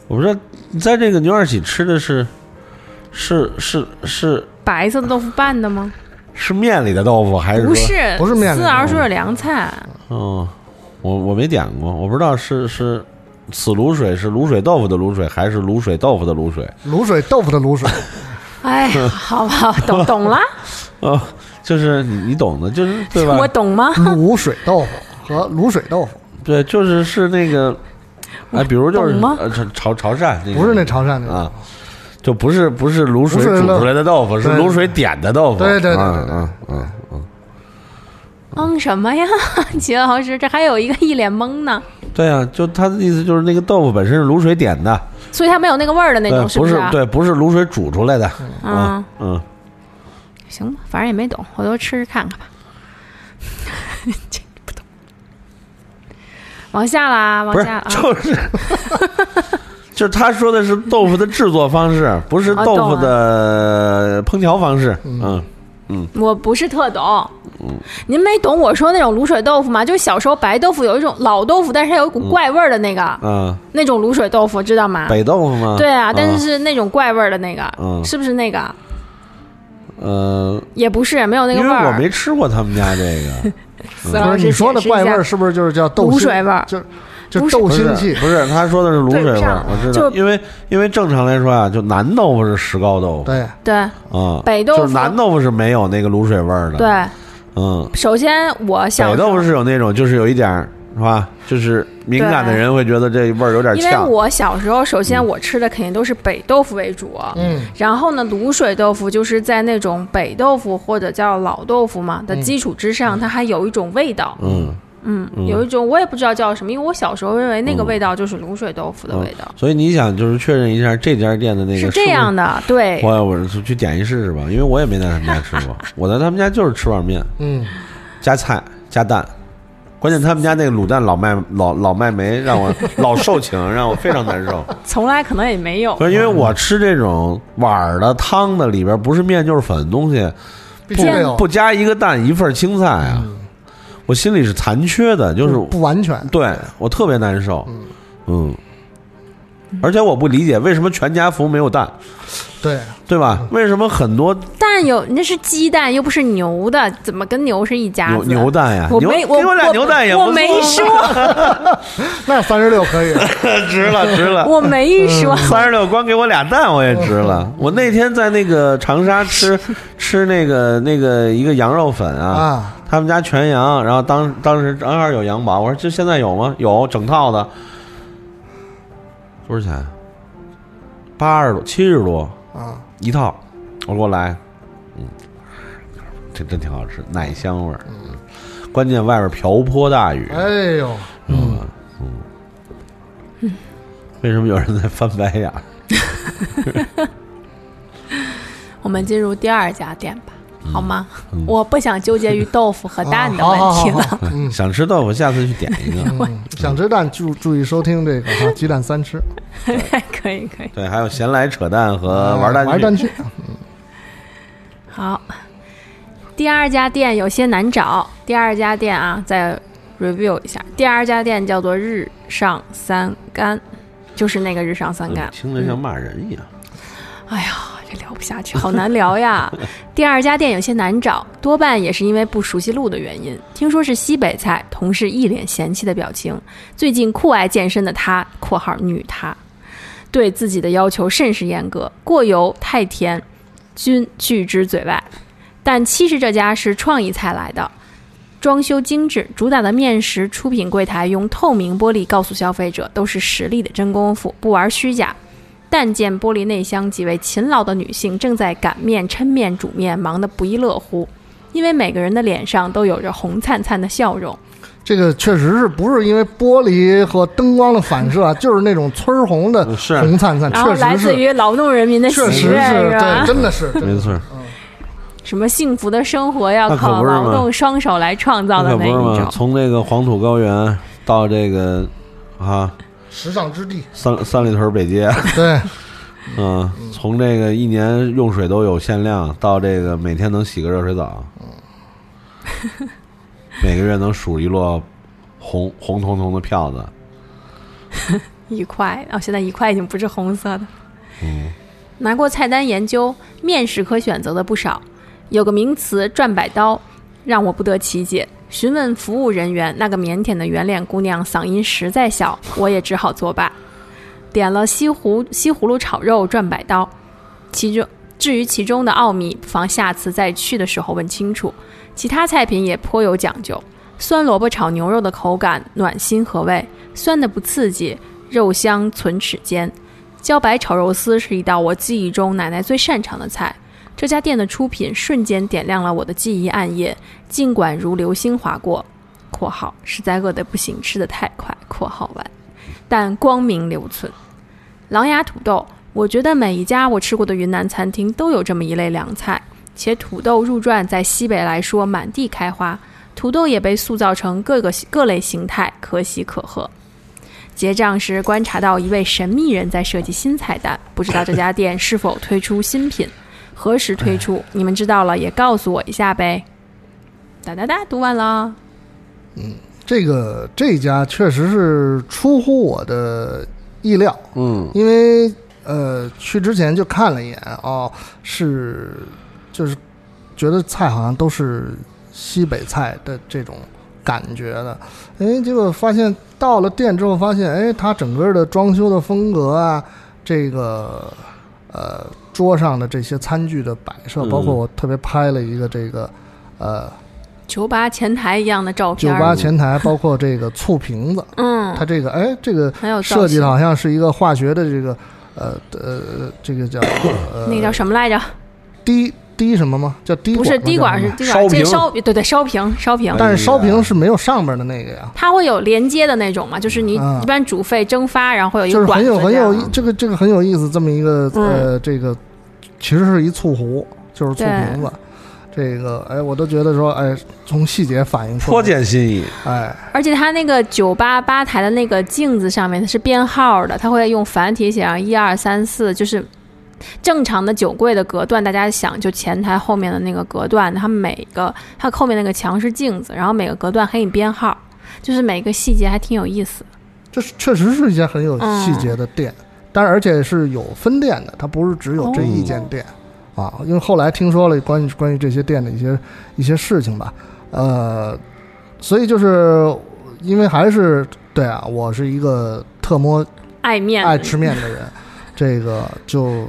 我不知道你在这个牛二喜吃的是是是是白色的豆腐拌的吗？是面里的豆腐，还是不是，不是面里的四儿说是凉菜，哦，我我没点过，我不知道是是此卤水是卤水豆腐的卤水，还是卤水豆腐的卤水？卤水豆腐的卤水，哎，好吧，懂懂了，哦，就是你你懂的，就是对吧我？懂吗？卤水豆腐和卤水豆腐，对，就是是那个，哎，比如就是潮潮潮汕那个，不是那潮汕那个啊，就不是不是卤水煮出来的豆腐，是对卤水点的豆腐。对对对对嗯对嗯嗯嗯，嗯，什么呀，齐老师，这还有一个一脸懵呢，对啊，就他的意思就是那个豆腐本身是卤水点的，所以它没有那个味儿的那种，是，不是啊？对，不是卤水煮出来的。嗯嗯嗯，行吧，反正也没懂，回头吃吃看看吧。往下啦，往不是下，啊！就是 就是他说的是豆腐的制作方式，不是啊豆腐的烹调方式。嗯嗯，我不是特懂。嗯您没懂我说那种卤水豆腐吗？就是小时候白豆腐有一种老豆腐，但是它有一股怪味儿的那个，嗯，那种卤水豆腐，知道吗？北豆腐吗？对啊，但是啊是那种怪味儿的那个，嗯是不是那个？呃，也不是，没有那个味儿。因为我没吃过他们家这个。不是你说的怪味儿，是不是就是叫豆腥卤水味儿就就豆腥气？不是，他说的是卤水味儿我知道，就因为因为正常来说啊，就南豆腐是石膏豆腐。对，对啊，北豆腐就是南豆腐是没有那个卤水味儿的，，对。嗯，首先我想北豆腐是有那种就是有一点儿是吧，就是敏感的人会觉得这味儿有点因为，我小时候，首先我吃的肯定都是北豆腐为主，嗯，然后呢，卤水豆腐就是在那种北豆腐或者叫老豆腐嘛的基础之上，它还有一种味道，嗯。嗯，嗯。有一种我也不知道叫什么，因为我小时候认为那个嗯味道就是卤水豆腐的味道，所以你想就是确认一下这家店的那个是这样的。的，对，我我是去点一试试吧，因为我也没在他们家吃过，我在他们家就是吃碗面嗯，加菜加蛋，关键他们家那个卤蛋老卖老老卖没，让我 老受情，让我非常难受。从来可能也没有。不，是因为我吃这种碗的汤的里边不是面就是粉的东西，必须得有，不加一个蛋一份青菜啊，我心里是残缺的，就是不完全。对我特别难受，嗯，而且我不理解为什么全家福没有蛋，对，对吧？为什么很多蛋有那是鸡蛋，又不是牛的，怎么跟牛是一家牛子？牛蛋呀？牛我没我给我俩牛蛋也没错说，那三十六可以。值 了值了。我没说，三十六光给我俩蛋，我也值了。我那天在那个长沙吃吃那个那个一个羊肉粉啊，啊，他们家全羊，然后当当时正好有羊宝，我说这现在有吗？有整套的，多少钱？八十多，七十多啊，一套，我给我来，嗯，这真挺好吃，奶香味儿，嗯，关键外边瓢泼大雨，哎呦，嗯。嗯，为什么有人在翻白眼儿？我们进入第二家店吧，好吗？嗯我不想纠结于豆腐和蛋的问题了。想吃豆腐，下次去点一个。嗯，想吃蛋注注意收听这个哈，鸡蛋三吃，可以可以，对，还有闲来扯淡和玩蛋剧玩蛋去，好。第二家店有些难找，第二家店啊，再 review 一下。第二家店叫做日上三竿，就是那个日上三竿。听着像骂人一样。哎呀，这了不下去，好难聊呀。第二家店有些难找，多半也是因为不熟悉路的原因。听说是西北菜，同事一脸嫌弃的表情。最近酷爱健身的她（括号女她）对自己的要求甚是严格，过油太甜均拒之嘴外。但其实这家是创意菜来的。装修精致，主打的面食出品柜台用透明玻璃告诉消费者，都是实力的真功夫，不玩虚假。但见玻璃内箱几位勤劳的女性正在擀面、抻面、煮面，忙得不亦乐乎。因为每个人的脸上都有着红灿灿的笑容。这个确实是不是因为玻璃和灯光的反射啊，就是那种村红的是红灿灿，然后确实是，来自于劳动人民的喜确实悦，是对，真的是，没错，什么幸福的生活要靠劳动双手来创造的那一？种。从那个黄土高原到这个啊时尚之地，三三里屯北街，对，嗯，从这个一年用水都有限量，到这个每天能洗个热水澡，嗯。每个月能数一摞红红彤彤的票子，一块哦，现在一块已经不是红色的。嗯，拿过菜单研究，面食可选择的不少，有个名词“转百刀”，让我不得其解。询问服务人员，那个腼腆的圆脸姑娘嗓音实在小，我也只好作罢。点了西葫西葫芦炒肉转百刀，其中至于其中的奥秘，不妨下次再去的时候问清楚。其他菜品也颇有讲究，酸萝卜炒牛肉的口感暖心和胃，酸的不刺激，肉香存齿间。茭白炒肉丝是一道我记忆中奶奶最擅长的菜。这家店的出品瞬间点亮了我的记忆暗夜，尽管如流星划过（括号实在饿得不行，吃得太快）（括号完），但光明留存。狼牙土豆，我觉得每一家我吃过的云南餐厅都有这么一类凉菜，且土豆入传在西北来说满地开花，土豆也被塑造成各个各类形态，可喜可贺。结账时观察到一位神秘人在设计新菜单，不知道这家店是否推出新品，何时推出？你们知道了也告诉我一下呗。哒哒哒，读完了。嗯这个这家确实是出乎我的意料，嗯，因为呃去之前就看了一眼哦，是就是觉得菜好像都是西北菜的这种感觉的，哎，结果发现到了店之后发现，哎，它整个的装修的风格啊，这个呃桌上的这些餐具的摆设，嗯。包括我特别拍了一个这个呃酒吧前台一样的照片酒，吧前台，包括这个醋瓶子，嗯，它这个哎这个设计的好像是一个化学的这个呃呃这个叫呃那个叫什么来着？滴滴什么吗？叫滴不是滴管，是滴管，这烧对对烧瓶烧瓶。但是烧瓶是没有上边的那个呀，它会有连接的那种嘛，就是你嗯。一般煮沸蒸发，然后会有一就是个管子很有很有这个这个很有意思，这么一个嗯。呃这个其实是一醋壶，就是醋瓶子。这个哎，我都觉得说哎，从细节反映出颇来，见新意，哎，而且它那个酒吧吧台的那个镜子上面它是编号的，它会用繁体写上一二三四，就是正常的酒柜的隔断。大家想，就前台后面的那个隔断，它每个它后面那个墙是镜子，然后每个隔断还给你编号，就是每个细节还挺有意思。这是确实是一家很有细节的店，但是而且是有分店的，它不是只有这一间店、啊。因为后来听说了关于关于这些店的一些一些事情吧，呃，所以就是因为还是对啊，我是一个特么爱面爱吃面的人，这个就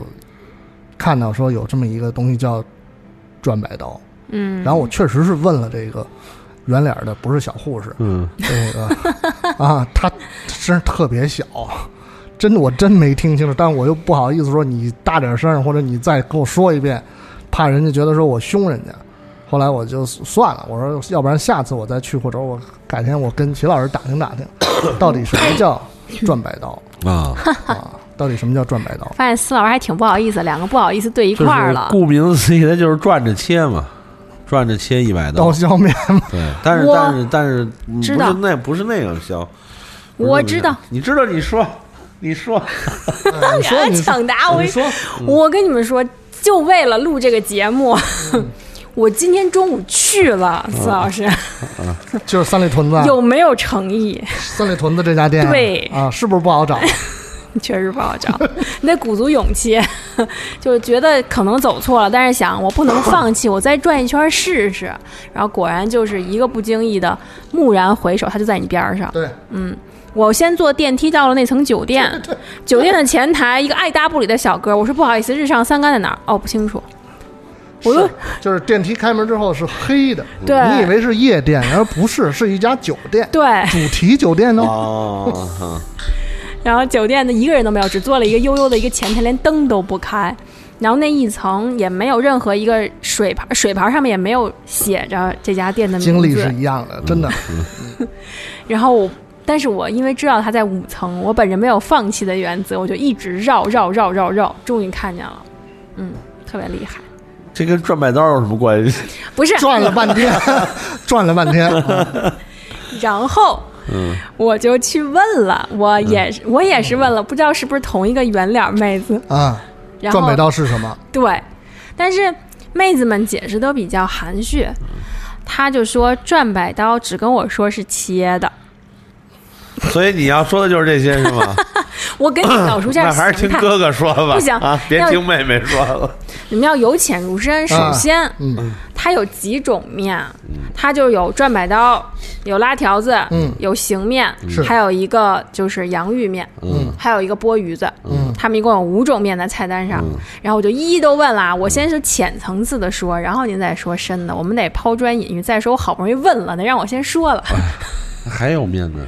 看到说有这么一个东西叫转百刀，嗯，然后我确实是问了这个圆脸的，不是小护士，嗯，这个 啊，他声特别小，真的我真没听清楚，但我又不好意思说你大点声，或者你再给我说一遍，怕人家觉得说我凶人家。后来我就算了，我说要不然下次我再去，或者我改天我跟齐老师打听打听，到底什么叫转百刀。啊，啊？到底什么叫转百刀？发现司老师还挺不好意思，两个不好意思对一块儿了。顾名思义，它就是转着切嘛，转着切一百刀。刀，削面对，但是但是但是嗯知道。不是那不是那样。削，我知道，你知道你说你说，你说你抢答我你说，我跟你们说，就为了录这个节目，我今天中午去了，司老师、就是三里屯子啊，有没有诚意？三里屯子这家店，对。啊，是不是不好找？确实不好找，你得鼓足勇气。就是觉得可能走错了，但是想我不能放弃，我再转一圈试试。然后果然就是一个不经意的蓦然回首，他就在你边儿上。对，嗯我先坐电梯到了那层酒店，酒店的前台一个爱搭不理的小哥，我说不好意思，日上三竿在哪儿？哦，不清楚。我又是就是电梯开门之后是黑的，对你以为是夜店，然后不是，是一家酒店，对，主题酒店呢哦。然后酒店的一个人都没有，只做了一个悠悠的一个前台，连灯都不开。然后那一层也没有任何一个水牌，水牌上面也没有写着这家店的名字。经历是一样的，真的。然后我，但是我因为知道他在五层，我本着没有放弃的原则，我就一直绕绕绕绕绕，终于看见了，嗯，特别厉害。这跟转麦刀有什么关系？不是，转了半天，转了半天，然后嗯，我就去问了，我也是，我也是问了，不知道是不是同一个圆脸妹子。啊，然后转北刀是什么？对，但是妹子们解释都比较含蓄，她就说转百刀只跟我说是切的，所以你要说的就是这些是吗？我给你描述一下 那还是听形态。哥哥说吧，不行啊，别听妹妹说了。你们要由浅入深。首啊先，嗯它有几种面，它就有转百刀，有拉条子，嗯有形面，是还有一个就是洋芋面，嗯还有一个钵盂子。嗯他们一共有五种面在菜单上，嗯然后我就一一都问了。我先是浅层次的说，然后您再说深的，我们得抛砖引玉。再说我好不容易问了，得让我先说了还有面呢，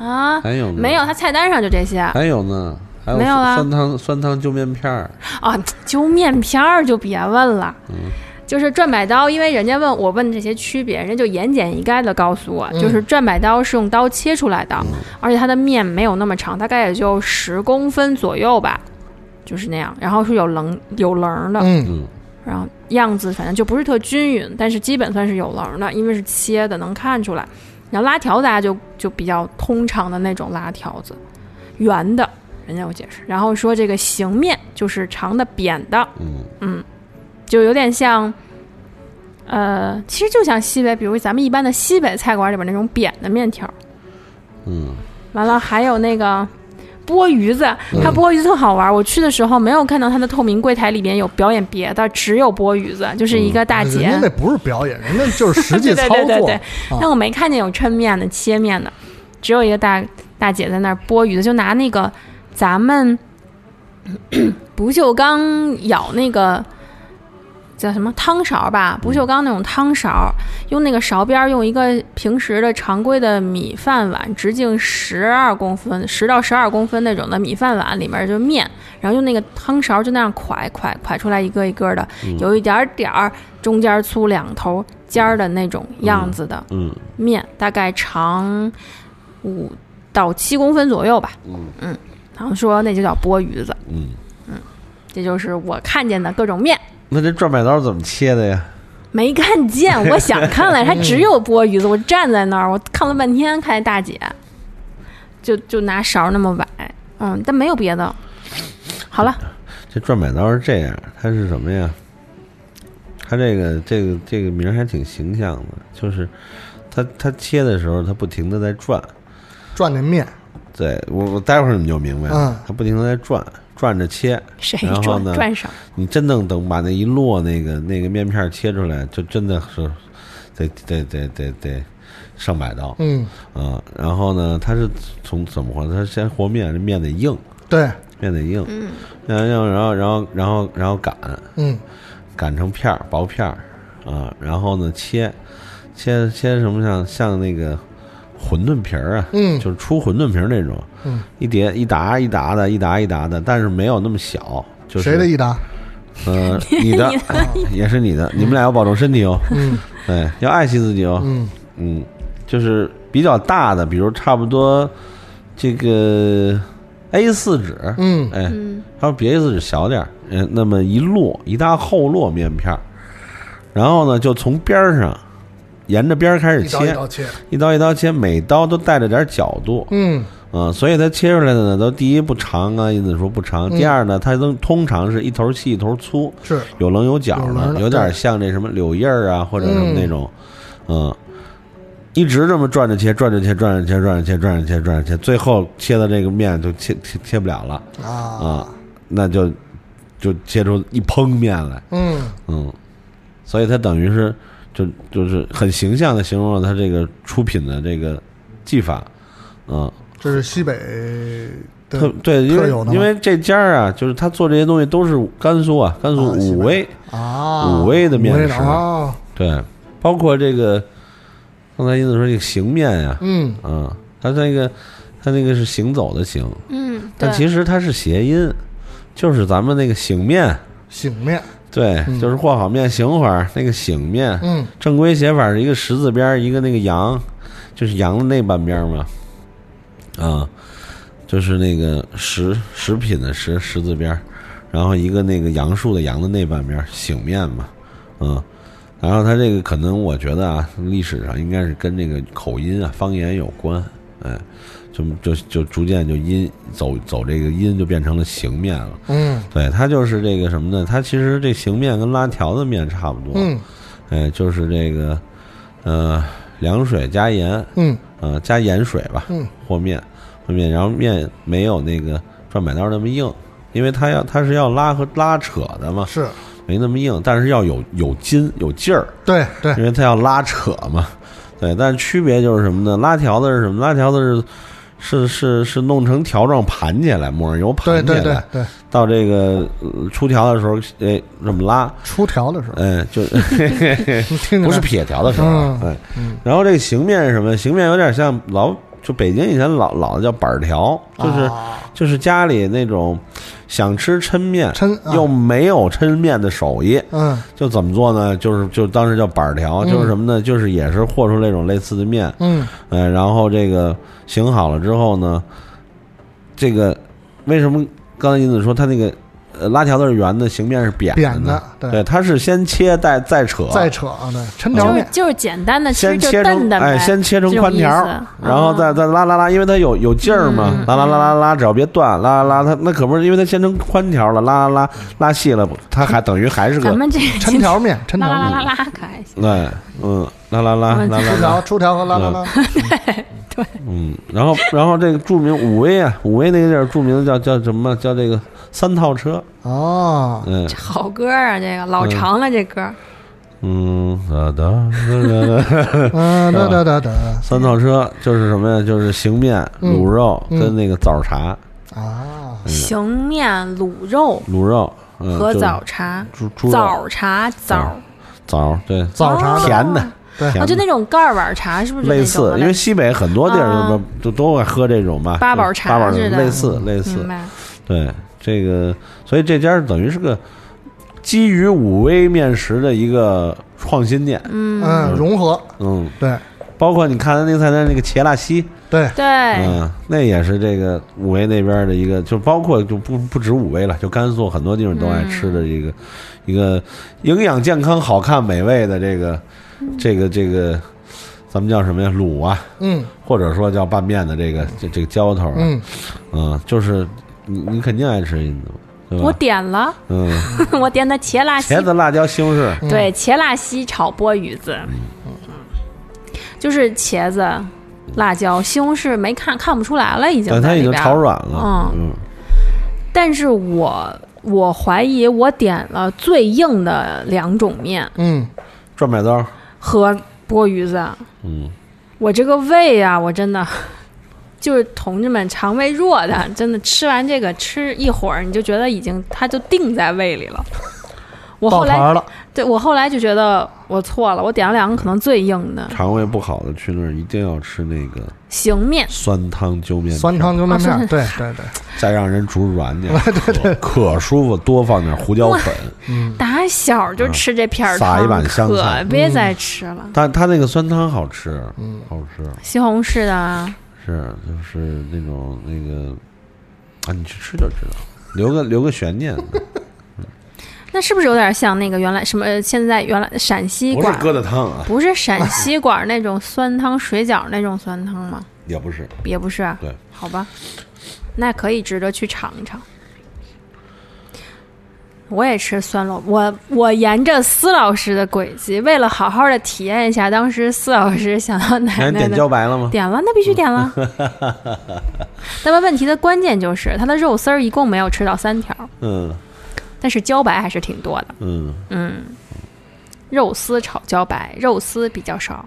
啊。还有呢，没有，它菜单上就这些还有呢，还有没有啦酸汤酸汤揪面片儿，啊。揪面片儿就别问了，嗯就是转百刀，因为人家问我问这些区别，人家就言简意赅的告诉我，嗯就是转百刀是用刀切出来的，而且它的面没有那么长，大概也就十公分左右吧，就是那样，然后是有棱有棱的，嗯嗯然后样子反正就不是特均匀，但是基本算是有棱的，因为是切的，能看出来。然后拉条子啊，就就比较通常的那种拉条子，圆的，人家有解释。然后说这个形面就是长的扁的，嗯就有点像，呃，其实就像西北，比如咱们一般的西北菜馆里边那种扁的面条。嗯完了还有那个钵盂子，他剥鱼子特好玩。我去的时候没有看到他的透明柜台里边有表演别的，只有剥鱼子，就是一个大姐。人家那不是表演，人家就是实际对操作 对对对对。啊但我没看见有抻面的、切面的，只有一个大大姐在那儿剥鱼子，就拿那个咱们 不锈钢舀那个叫什么汤勺吧，不锈钢那种汤勺，用那个勺边儿用一个平时的常规的米饭碗，直径十二公分、十到十二公分那种的米饭碗，里面就是面，然后用那个汤勺就那样蒯蒯蒯出来一个一个的，有一点儿点儿中间粗两头尖儿的那种样子的嗯面，大概长五到七公分左右吧。嗯然后说那就叫钵盂子，嗯嗯，这就是我看见的各种面。那这转摆刀怎么切的呀？没看见，我想看来，它只有剥鱼子。我站在那儿，我看了半天，看见大姐，就就拿勺那么崴，嗯，但没有别的。好了，这转摆刀是这样，它是什么呀？它这个这个这个名儿还挺形象的，就是它它切的时候，它不停的在转。转那面，对我我待会儿你就明白了嗯，它不停的在转，转着切。谁然后呢转转勺？你真正等把那一摞那个那个面片儿切出来，就真的是得得得得得上百刀嗯，啊。然后呢，它是从怎么和？它先和面，这面得硬，对，面得硬，嗯，然后然后然后然后然后擀，嗯擀成片儿薄片儿啊，然后呢切切切什么像像那个馄饨皮儿啊，嗯。就是出馄饨皮儿那种，嗯，一叠一沓一沓的，一沓一沓的，但是没有那么小，就是谁的一沓？呃，你的。也是你的，你们俩要保重身体哦，嗯。对，要爱惜自己哦，嗯。嗯，就是比较大的，比如差不多这个 A 四纸，嗯。哎，还有比 A 四纸小点儿，嗯，那么一摞一大厚摞面片儿，然后呢，就从边儿上沿着边儿开始一刀一切，刀切，一刀一刀切，每刀都带着点角度，嗯。嗯，所以它切出来的呢，都第一不长啊，因此说不长。嗯。第二呢，它都通常是一头细一头粗，是，有棱有角的有点对。像这什么柳叶儿啊，或者什么嗯。那种，嗯，一直这么转着切，转着切，转着切，转着切，转着切，转着切，最后切的这个面就切切切不了了。啊。啊，那就就切出一烹面来，嗯。嗯，所以它等于是就就是很形象的形容了他这个出品的这个技法，嗯，这是西北特的对，因为因为这家儿啊，就是他做这些东西都是甘肃啊，甘肃武威，啊，武威的面食啊，对，包括这个刚才意思说这个行面呀、嗯啊，他那个他那个是行走的行，嗯，但，其实它是谐音，就是咱们那个醒面，醒面，对，嗯。就是和好面醒会儿那个醒面，嗯。正规写法是一个十字边儿，一个那个羊，就是羊的那半边儿嘛，啊，就是那个食食品的食十字边儿，然后一个那个杨树的杨的那半边儿醒面嘛，嗯，然后它这个可能我觉得啊，历史上应该是跟这个口音啊方言有关，哎，就就就逐渐就阴走走这个阴就变成了形面了。嗯对，它就是这个什么呢？它其实这形面跟拉条子面差不多，嗯哎，就是这个，呃，凉水加盐，嗯呃，加盐水吧，嗯和面，和面，然后面没有那个转板刀那么硬，因为它要它是要拉和拉扯的嘛，是没那么硬，但是要有有筋有劲儿，对对因为它要拉扯嘛，对，但是区别就是什么呢？拉条子是什么？拉条子是是是是弄成条状盘起来，抹上油盘起来，对对对，到这个呃出条的时候，哎，这么拉，出条的时候，哎，就你 听着不是撇条的时候嗯，哎，然后这个形面是什么？形面有点像老就北京以前老老的叫板条，就是、啊就是家里那种想吃抻面，抻啊。又没有抻面的手艺，嗯。就怎么做呢？就是就当时叫板条，就是什么呢？就是也是和出那种类似的面，嗯。呃，然后这个醒好了之后呢，这个为什么刚才银子说他那个呃拉条子是圆的，形面是扁扁呢？的，对，它是先切再再扯，再扯啊，对，抻就是条面，就是简单的先切成哎，先切成这种宽条意思，然后再啊再拉拉拉，因为它有有劲儿嘛嗯，拉拉拉拉拉，只要别断，拉拉拉，它那可不是因为它切成宽条了，拉拉拉拉细了，它还等于还是个们这抻条面，抻条面，啦啦啦啦啦可还行，对，嗯，拉拉拉我拉拉拉出条，出条和拉拉拉，对嗯，然后然后这个著名武威啊，武威那个地儿著名的叫叫什么？叫这个三套车，哦，嗯。好歌啊，这个老长了这歌，嗯哒哒。哒哒哒，嗯哒哒哒哒。三套车就是什么呀？就是行面、嗯。卤肉嗯。跟那个枣茶，啊，行面卤肉。卤肉嗯和枣茶，枣茶枣。枣对。枣茶甜的，对。啊，就那种盖儿碗茶，是不是类似因为西北很多地儿啊。都都都爱喝这种吧，八宝茶八宝类似类似？对这个，所以这家等于是个基于武威面食的一个创新店，嗯，嗯，融合，嗯，对。包括你看他那个菜单那个茄辣西，对，对，嗯，那也是这个武威那边的一个，就包括就不不止武威了，就甘肃很多地方都爱吃的一个、一个营养健康、好看美味的这个这个这个，咱们叫什么呀？卤啊，嗯。或者说叫拌面的这个这这个浇头啊，嗯，嗯，就是你你肯定爱吃银子，对吧？我点了，嗯，我点的茄辣茄子、辣椒、西红柿，对，茄辣西炒波鱼子，就是茄子、辣椒、西红柿没看看不出来了，已经但它已经炒软了，嗯嗯，但是我我怀疑我点了最硬的两种面嗯，转百刀，和波鱼子，嗯，我这个胃啊，我真的。就是同志们肠胃弱的，真的吃完这个吃一会儿，你就觉得已经它就定在胃里了。我后来对我后来就觉得我错了，我点了两个可能最硬的。肠胃不好的去那儿一定要吃那个形面，酸汤揪面，酸汤揪面哦面，对对 对，再让人煮软点，对对可舒服，多放点胡椒粉。嗯，打小就吃这片儿汤，撒一碗香菜。可别再吃了。但它那个酸汤好吃，嗯。好吃，西红柿的啊，是就是那种那个啊，你去吃就知道，留个留个悬念，那是不是有点像那个原来什么？呃现在原来陕西不是馆疙瘩汤啊，不是陕西馆那种酸汤水饺那种酸汤吗？也不是，也不是啊，对，好吧，那可以值得去尝一尝。我也吃酸萝卜，我我沿着司老师的轨迹，为了好好的体验一下当时司老师想到奶人点奶的 茭白了吗？点了，那必须点了。那么问题的关键就是它的肉丝儿一共没有吃到三条，嗯，但是茭白还是挺多的。嗯，嗯，肉丝炒茭白，肉丝比较少。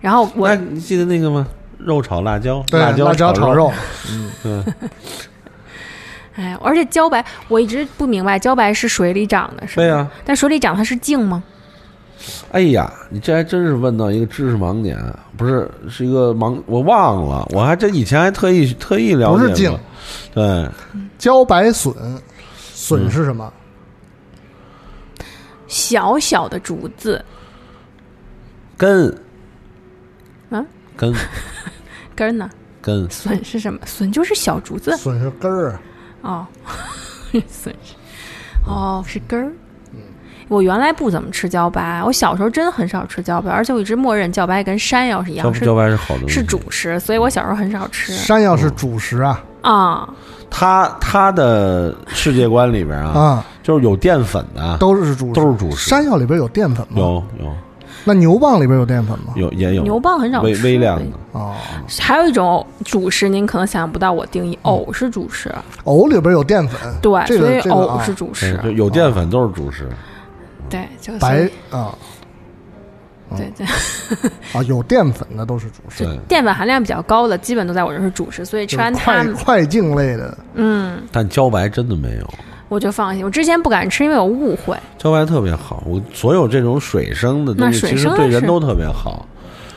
然后我哎，你记得那个吗？肉炒辣椒，对，辣椒炒肉，嗯，嗯，哎，而且茭白我一直不明白，茭白是水里长的，是吗？对呀。但水里长它是茎吗？哎呀，你这还真是问到一个知识盲点，不是是一个盲，我忘了，我还真以前还特意特意了解过不是茎，对，茭白笋，笋是什么？小小的竹子，根，啊，根 根呢？根，笋是什么？笋就是小竹子笋是根儿，哦，哦是根儿。我原来不怎么吃茭白，我小时候真很少吃茭白，而且我一直默认茭白跟山药是一样，是茭茭白是好东西，是主食，所以我小时候很少吃山药是主食啊啊。他他的世界观里边啊，啊，就是有淀粉的，都是主食，都是主食山药里边有淀粉吗？有有那牛蒡里边有淀粉吗？有也有。牛蒡很少微吃微量的，哦，还有一种主食，您可能想象不到我定义，藕是主食，藕里边有淀粉，对，这所以藕是主食。有淀粉都是主食。对，就所白啊。对对，啊有淀粉的都是主食，对，淀粉含量比较高的，基本都在我这儿是主食，所以吃完它们，快进类的，嗯，但茭白真的没有，我就放心。我之前不敢吃，因为有误会，茭白特别好。我所有这种水生的东西，其实对人都特别好。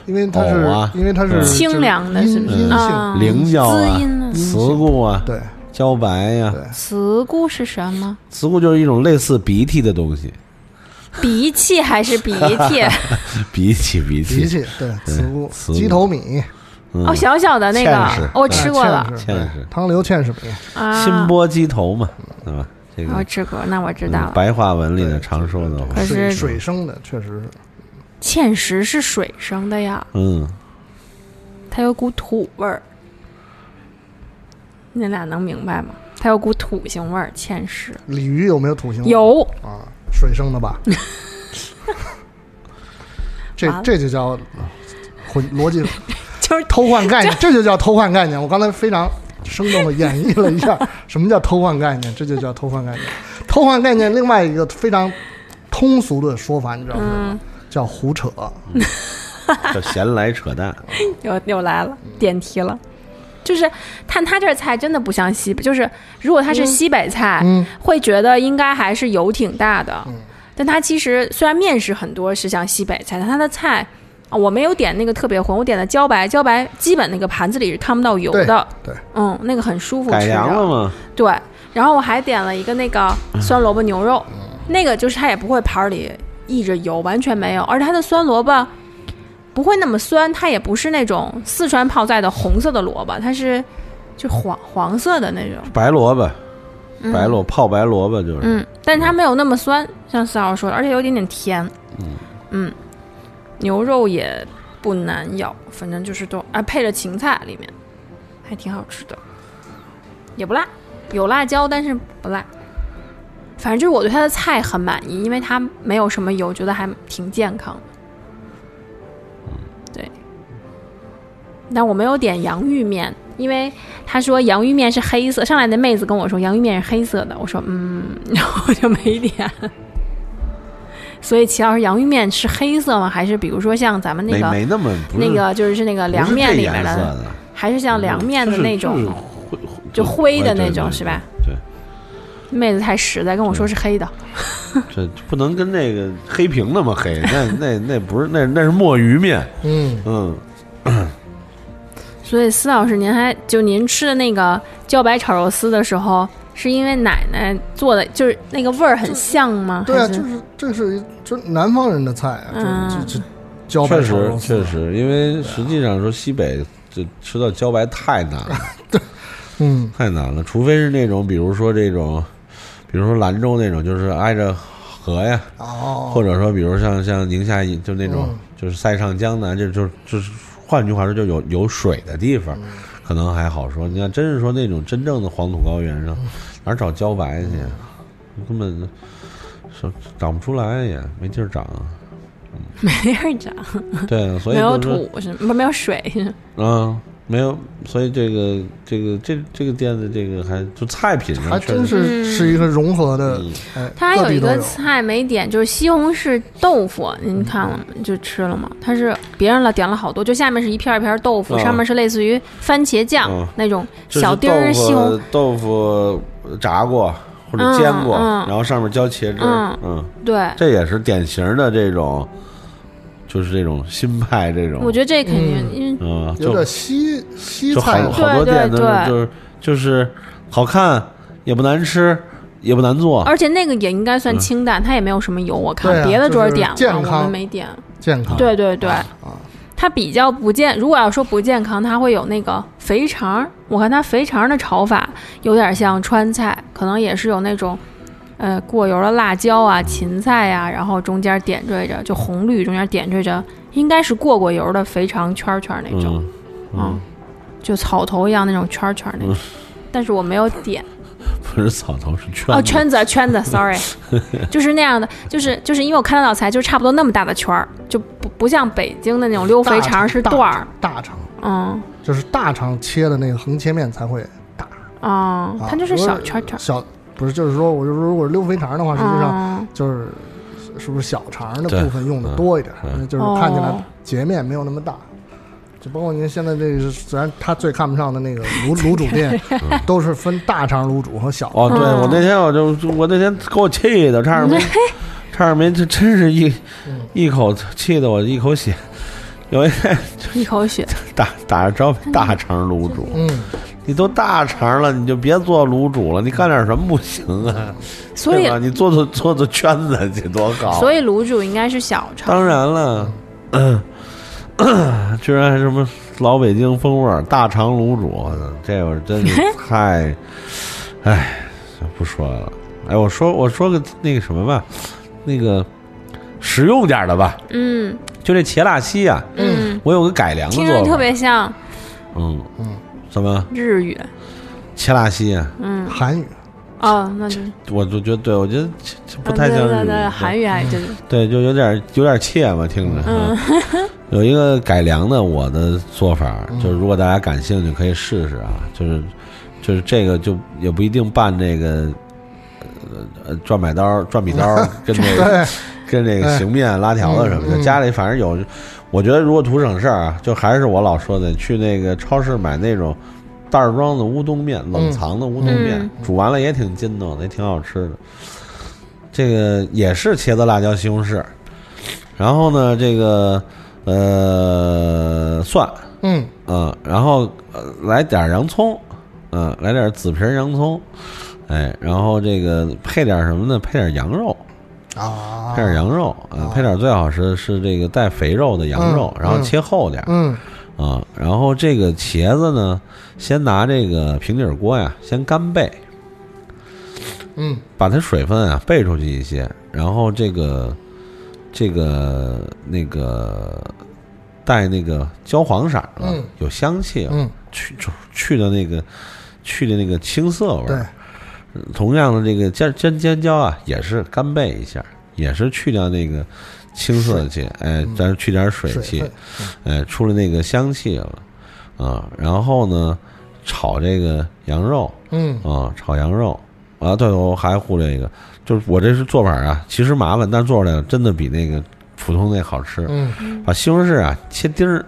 因为它是啊因为它是嗯清凉的，是不是？阴阴性啊，菱角啊？慈菇啊，对茭白呀、对慈菇是什么？慈菇就是一种类似鼻涕的东西，鼻涕还是 鼻涕？鼻涕鼻涕。对慈菇鸡头米嗯哦，小小的那个，我吃过了哎芡实汤流芡实米，啊。新波鸡头嘛，对吧？这个我吃过，那我知道白话文里的常说的话，可是水水生的确实是芡实是水生的呀，嗯，它有股土味儿。你俩能明白吗？它有股土腥味儿，芡实鲤鱼有没有土腥味？有。啊，水生的吧？这这就叫混逻辑 就是偷换概念，这就叫偷换概念。我刚才非常生动的演绎了一下 什么叫偷换概念，这就叫偷换概念。偷换概念另外一个非常通俗的说法，你知道是什么？叫胡扯。叫闲来扯淡。又又来了，点题了。就是看他这菜真的不像西北，就是如果他是西北菜，嗯会觉得应该还是油挺大的。但他其实虽然面食很多是像西北菜，但他的菜啊，我没有点那个特别浑，我点的茭白，茭白基本那个盘子里是看不到油的，对，嗯，那个很舒服，改。良了吗？对，然后我还点了一个那个酸萝卜牛肉，那个就是它也不会盘儿里溢着油，完全没有，而且它的酸萝卜不会那么酸，它也不是那种四川泡菜的红色的萝卜，它是就黄黄色的那种，白萝卜，白萝泡白萝卜就是。嗯，但是它没有那么酸，像四号说的，而且有一点点甜，嗯牛肉也不难咬，反正就是都啊配着芹菜里面，还挺好吃的，也不辣，有辣椒但是不辣。反正就是我对它的菜很满意，因为它没有什么油，觉得还挺健康的。对，但我没有点洋芋面，因为他说洋芋面是黑色，上来的妹子跟我说洋芋面是黑色的，我说嗯，然后我就没点。所以齐老师，洋芋面是黑色吗？还是比如说像咱们那个没没那么那个就是那个凉面里面的，还是像凉面的那种？就灰就灰的那种是吧？对，妹子太实在，跟我说是黑的。这不能跟那个黑屏那么黑，那那那不是那那是墨鱼面，嗯，嗯，所以司老师，您还就您吃的那个茭白炒肉丝的时候，是因为奶奶做的，就是那个味儿很像吗？对啊，就是这是就是南方人的菜啊，嗯。这这这茭白确实确，实，因为实际上说西北就吃到茭白太难了，嗯。太难了，除非是那种比如说这种，比如说兰州那种，就是挨着河呀，哦，或者说比如像像宁夏就那种嗯就是塞上江南，就就就是换句话说，就有有水的地方，可能还好说。你要，真是说那种真正的黄土高原上，哪找茭白去？根本说长不出来，也没地儿长。没地儿长，对啊，所以没有就是说土是没有水是吗？啊，没有，所以这个这个这这个店的这个还就菜品上还真确实是是一个融合的嗯，哎，它还有一个菜没点，就是西红柿豆腐，您看了吗？就吃了吗？它是别人了点了好多，就下面是一片一片豆腐，嗯上面是类似于番茄酱、嗯那种小丁儿西红，豆腐豆腐炸过或者煎过，嗯嗯。然后上面浇茄汁，嗯。嗯，对，这也是典型的这种，就是这种新派这种，我觉得这肯定，嗯因为嗯，有就点西西菜好多对店都是对对就是就是好看，也不难吃，也不难做，而且那个也应该算嗯清淡，它也没有什么油，我看啊别的桌儿点了，我们没点。健康，对对对，啊，它比较不健。如果要说不健康，它会有那个肥肠儿。我看它肥肠儿的炒法有点像川菜，可能也是有那种，呃，过油的辣椒啊、芹菜呀、然后中间点缀着就红绿，中间点缀着应该是过过油的肥肠圈圈那种，嗯嗯，就草头一样那种圈圈那种。但是我没有点。不是草头是圈哦，圈子圈子，sorry，就是那样的，就是就是因为我看到道菜就是差不多那么大的圈儿，就不不像北京的那种溜肥肠是大段儿，大肠。嗯。就是大肠切的那个横切面才会大，哦，啊它就是小圈圈。小不是就是说，我就说如果是溜肥肠的话，实际上嗯就是是不是小肠的部分用的多一点，嗯就是看起来哦截面没有那么大。就包括您现在这个是，虽然他最看不上的那个卤 卤煮店，都是分大肠卤煮和小肠。哦，对嗯。我那天我就我那天给我气的，差点没，差点没，这真是一嗯。一口气的我一口血。有一天一口血，打打着招牌大肠卤煮，嗯，你都大肠了，你就别做卤煮了，你干点什么不行啊？所以对吧？你做做做做圈子去多好。所以卤煮应该是小肠。当然了，居然还什么老北京风味儿大肠卤煮，这会儿真是 太，哎，不说了。哎，我说我说个那个什么吧，那个实用点儿的吧，嗯就这茄辣西啊，嗯，我有个改良的做法，听着特别像嗯嗯，什么？日语。切拉西啊，嗯。韩语。哦，那就。我就觉得对，我觉得这这不太像对对对日语，韩语还 对对对，就有点有点怯嘛，听着。嗯。有一个改良的我的做法，嗯。就是如果大家感兴趣可以试试啊，就是就是这个就也不一定办这个呃呃转买刀转笔刀 跟这个，跟这个形面拉条子什么的，家里反正有。我觉得如果图省事儿啊，就还是我老说的，去那个超市买那种袋儿装的乌冬面，冷藏的乌冬面，嗯。煮完了也挺筋道的，也挺好吃的。这个也是茄子、辣椒、西红柿，然后呢，这个呃蒜，嗯。嗯，然后呃来点儿洋葱，嗯，来点儿紫皮洋葱，哎，然后这个配点儿什么呢？配点儿羊肉，啊，配点羊肉啊，配点最好是是这个带肥肉的羊肉，嗯然后切厚点儿嗯啊，然后这个茄子呢，先拿这个平底儿锅呀，先干焙，嗯。把它水分啊焙出去一些，然后这个这个那个带那个焦黄色儿了，嗯。有香气了，嗯，去去去的那个去的那个青涩味对。儿。，同样的这个尖尖尖椒啊，也是干焙一下，也是去掉那个青涩气，哎，咱去点水气，分哎，出了那个香气了啊。然后呢，炒这个羊肉嗯啊，炒羊肉啊。对，我还忽略一个，就是我这是做法啊，其实麻烦，但做出来真的比那个普通那好吃。嗯把西红柿啊切丁儿，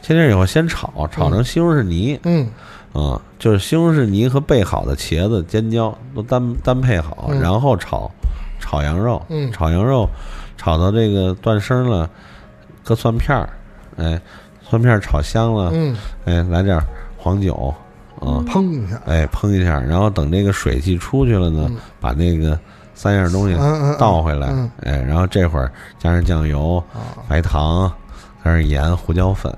切丁儿以后先炒，炒成西红柿泥。嗯啊，就是西红柿泥和备好的茄子、尖椒都单单配好，嗯。然后炒炒羊肉，嗯。炒羊肉炒到这个断生了，搁蒜片儿，哎，蒜片儿炒香了，嗯，哎，来点儿黄酒，啊，砰一下，哎，烹一下，然后等这个水汽出去了呢，嗯把那个三样东西嗯嗯嗯倒回来，嗯哎，然后这会儿加上酱油、啊，白糖，加上盐、胡椒粉，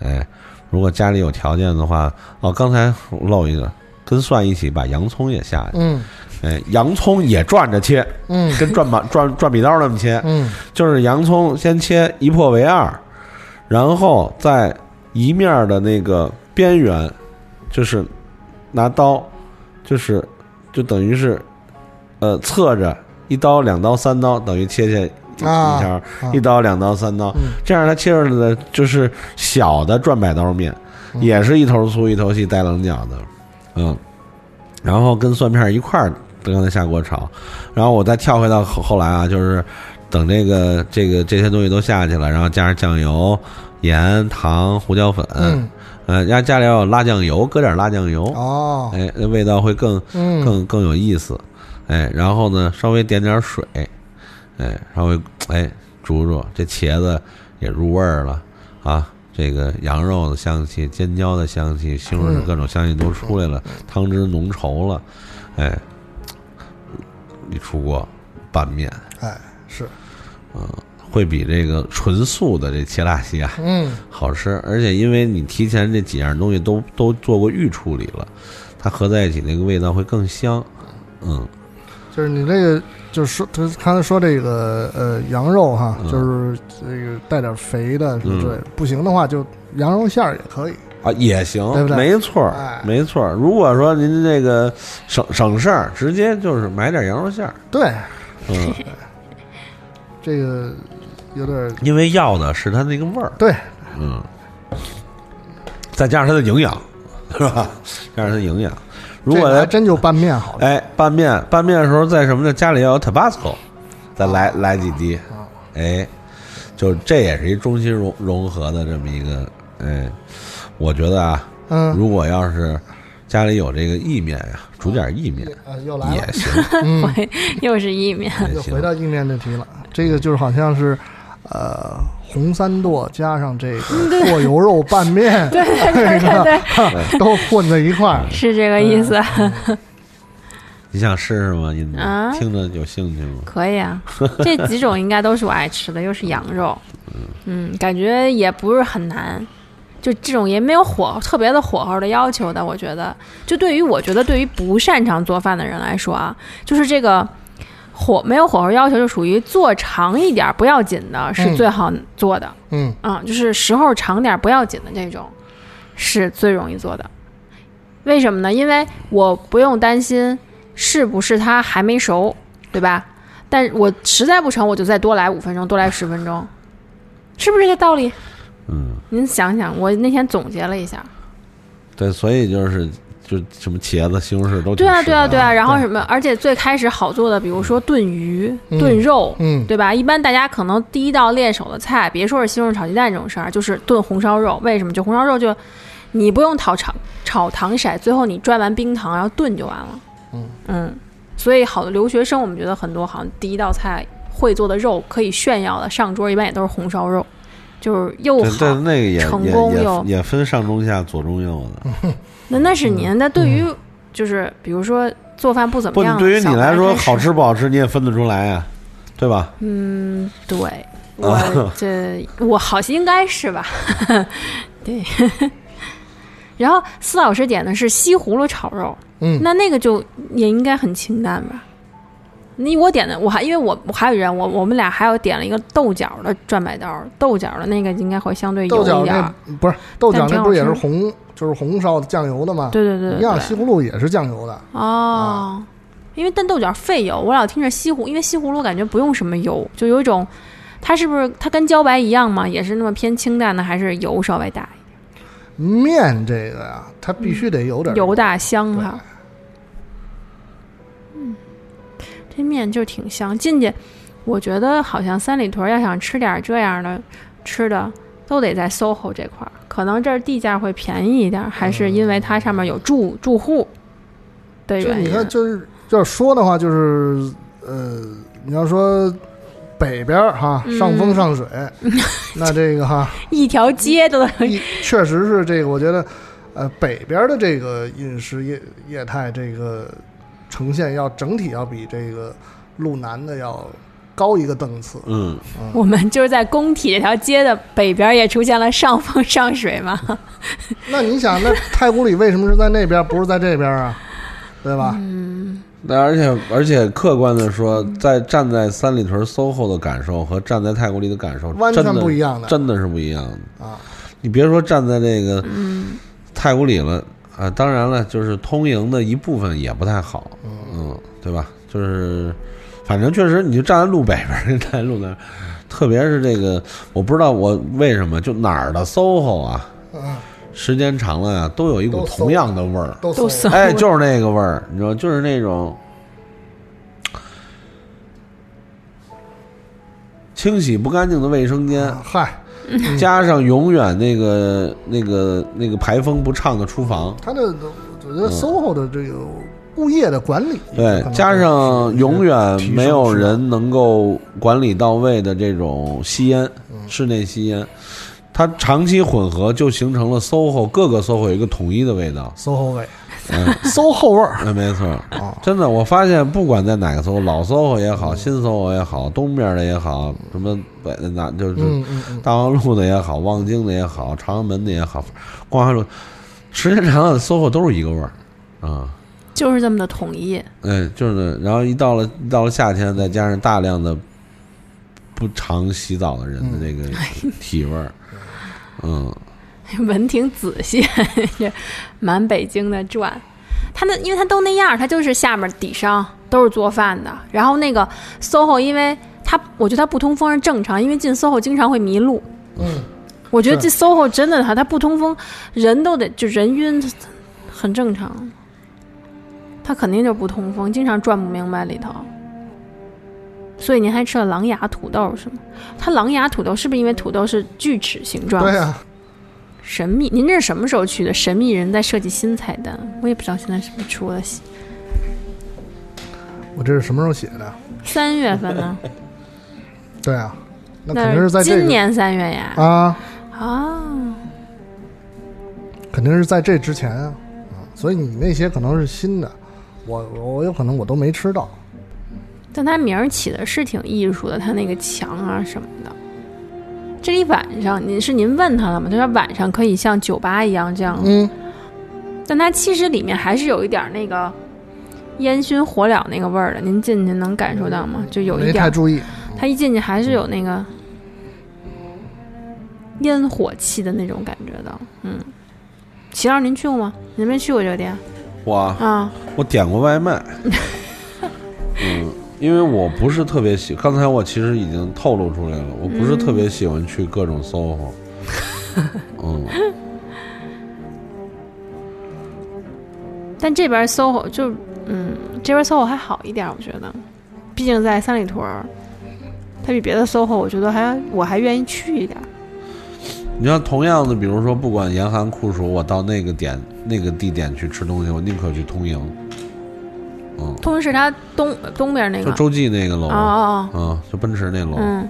哎，如果家里有条件的话，哦，刚才漏一个，跟蒜一起把洋葱也下去，嗯。哎，洋葱也转着切，嗯。跟转把 转转笔刀那么切，嗯。就是洋葱先切一破为二，然后在一面的那个边缘，就是拿刀，就是就等于是呃侧着一刀、两刀、三刀，等于切下一啊一条，啊。一刀、两刀、三刀，嗯。这样它切出来的就是小的转百刀面。也是一头粗一头细带棱角的，嗯，然后跟蒜片一块儿刚才下锅炒，然后我再跳回到后后来啊，就是等这个这个这些东西都下去了，然后加上酱油、盐、糖、胡椒粉，嗯，呃，家家里要有辣酱油，搁点辣酱油，哦，哎，那味道会更嗯，更更有意思，哎，然后呢，稍微点点水，哎，稍微哎煮煮，这茄子也入味儿了啊，这个羊肉的香气、尖椒的香气、西红柿嗯各种香气都出来了，汤汁浓稠了，哎，一出锅拌面。哎，是，嗯会比这个纯素的这切辣西啊嗯，好吃，而且因为你提前这几样东西都都做过预处理了，它合在一起那个味道会更香，嗯。就是你这个，就是说他刚才说这个呃羊肉哈，嗯。就是这个带点肥的什么之类的，嗯不行的话就羊肉馅儿也可以。啊，也行，对不对？没错没错儿。如果说您这个省省事儿，直接就是买点羊肉馅儿，对，嗯，这个有点儿因为要的是它那个味儿，对，嗯，再加上它的营养，是吧？加上它的营养。如果还来真就拌面好了。哎拌面拌面的时候，在什么呢？家里要有 Tabasco，再来来几滴，啊哎，就这也是一中西融融合的这么一个，哎，我觉得啊，嗯，如果要是家里有这个意面呀，煮点意面啊又来了也，行，嗯，又是意面，又回。到意面这题了。这个就是好像是，呃，红三剁加上这个 剁油肉拌面，对对对对，都混在一块儿。是这个意思。你想试试吗？印度啊？听着有兴趣吗？可以啊，这几种应该都是我爱吃的，又是羊肉，嗯，感觉也不是很难，就这种也没有火特别的火候的要求的，我觉得，就对于我觉得对于不擅长做饭的人来说啊，就是这个火没有火候要求，就属于做长一点不要紧的，是嗯最好做的，嗯嗯，就是时候长点不要紧的这种，是最容易做的。为什么呢？因为我不用担心是不是它还没熟，对吧？但我实在不成，我就再多来五分钟，多来十分钟，是不是这个道理？嗯，您想想，我那天总结了一下，对，所以就是就什么茄子、西红柿都对啊，对啊，对啊。然后什么？而且最开始好做的，比如说炖鱼、嗯炖肉，嗯，对吧？一般大家可能第一道练手的菜，别说是西红柿炒鸡蛋这种事儿，就是炖红烧肉。为什么？就红烧肉就你不用炒炒炒糖色，最后你拽完冰糖，然后炖就完了。嗯所以好的留学生，我们觉得很多好像第一道菜会做的肉可以炫耀的上桌，一般也都是红烧肉，就是又好。那个也成也功又也也分上中下左中右的。那那是您，那对于就是比如说做饭不怎么，样的对于你来说，好吃不好吃你也分得出来呀，对吧？嗯，对，我这我好像应该是吧，对。然后司老师点的是西葫芦炒肉，嗯那那个就也应该很清淡吧？你我点的，我还因为我我还有人，我我们俩还有点了一个豆角的转白刀，豆角的那个应该会相对油豆角那一点儿。不是豆角那不是也是红，就是红烧的酱油的吗？对对对对一样，西葫芦也是酱油的。哦，因为但豆角费油，我老听着西葫，因为西葫芦感觉不用什么油，就有一种，它是不是它跟茭白一样嘛，也是那么偏清淡的，还是油稍微大一点面这个呀，它必须得有点点，油大香哈。嗯，这面就挺香，进去，我觉得好像三里屯要想吃点这样的吃的，都得在 SOHO 这块儿，可能这儿地价会便宜一点，还是因为它上面有住住户的原因。就你看，就是要说的话，就是呃，你要说北边儿哈，嗯上风上水，那这个哈，一条街都能确实是这个，我觉得呃，北边的这个饮食业业态，这个呈现要整体要比这个路南的要高一个档次。嗯，我们就是在工体这条街的北边也出现了上风上水嘛，那你想，那太古里为什么是在那边，不是在这边啊？对吧？嗯那而且而且客观的说，在站在三里屯 SOHO 的感受和站在太古里的感受完全真的不一样的真的是不一样的啊！你别说站在这个嗯，太古里了啊，当然了，就是通营的一部分也不太好，嗯，对吧？就是反正确实，你就站在路北边儿，站在路南，特别是这个，我不知道我为什么就哪儿的 SOHO 啊，嗯，时间长了呀，都有一股同样的味儿。都哎，就是那个味儿，你知道，就是那种清洗不干净的卫生间，啊嗨，加上永远那个那个那个排风不畅的厨房，他的我觉得 SOHO 的这个物业的管理，对，加上永远没有人能够管理到位的这种吸烟，嗯。室内吸烟，它长期混合就形成了 SOHO 各个 SOHO 有一个统一的味道。SOHO 味嗯，，SOHO 味儿。那，没错，啊，真的，我发现不管在哪个 SOHO，老 SOHO 也好，新 SOHO 也好，东边的也好，什么北的那就是大望路的也好，望京的也好，朝阳门的也好，光华路，时间长了 SOHO 都是一个味儿啊。就是这么的统一。嗯，就是，然后一到了一到了夏天，再加上大量的不常洗澡的人的这个体味儿，嗯，闻挺仔细，这满北京的转。他那因为他都那样，他就是下面底商都是做饭的。然后那个 SOHO，因为他我觉得他不通风是正常，因为进 SOHO 经常会迷路。嗯，我觉得这 SOHO 真的他他不通风，人都得就人晕，很正常。他肯定就不通风，经常转不明白里头。所以您还吃了狼牙土豆是吗？它狼牙土豆是不是因为土豆是锯齿形状？对呀，神秘，您这是什么时候去的？神秘人在设计新菜单，我也不知道现在是不是出了。我这是什么时候写的？三月份呢？对啊，那那肯定是在这个今年三月呀。啊，啊，肯定是在这之前啊，啊，所以你那些可能是新的，我我有可能我都没吃到，但他名儿起的是挺艺术的，他那个墙啊什么的。这一晚上，您是您问他了吗？他说晚上可以像酒吧一样这样，嗯，但它其实里面还是有一点儿那个烟熏火燎那个味儿的。您进去能感受到吗？就有一点儿，太注意，他一进去还是有那个烟火气的那种感觉的。嗯，齐老师，您去过吗？您没去过这个店我啊？我点过外卖，嗯，因为我不是特别喜，刚才我其实已经透露出来了，我不是特别喜欢去各种 SOHO，嗯，但这边 SOHO 就嗯，这边 SOHO 还好一点，我觉得，毕竟在三里屯儿，它比别的 SOHO 我觉得还我还愿意去一点。你像同样的，比如说不管严寒酷暑，我到那个点那个地点去吃东西，我宁可去通营，嗯，通是它东东边那个，就洲际那个楼，哦哦哦，啊，就奔驰那楼，嗯，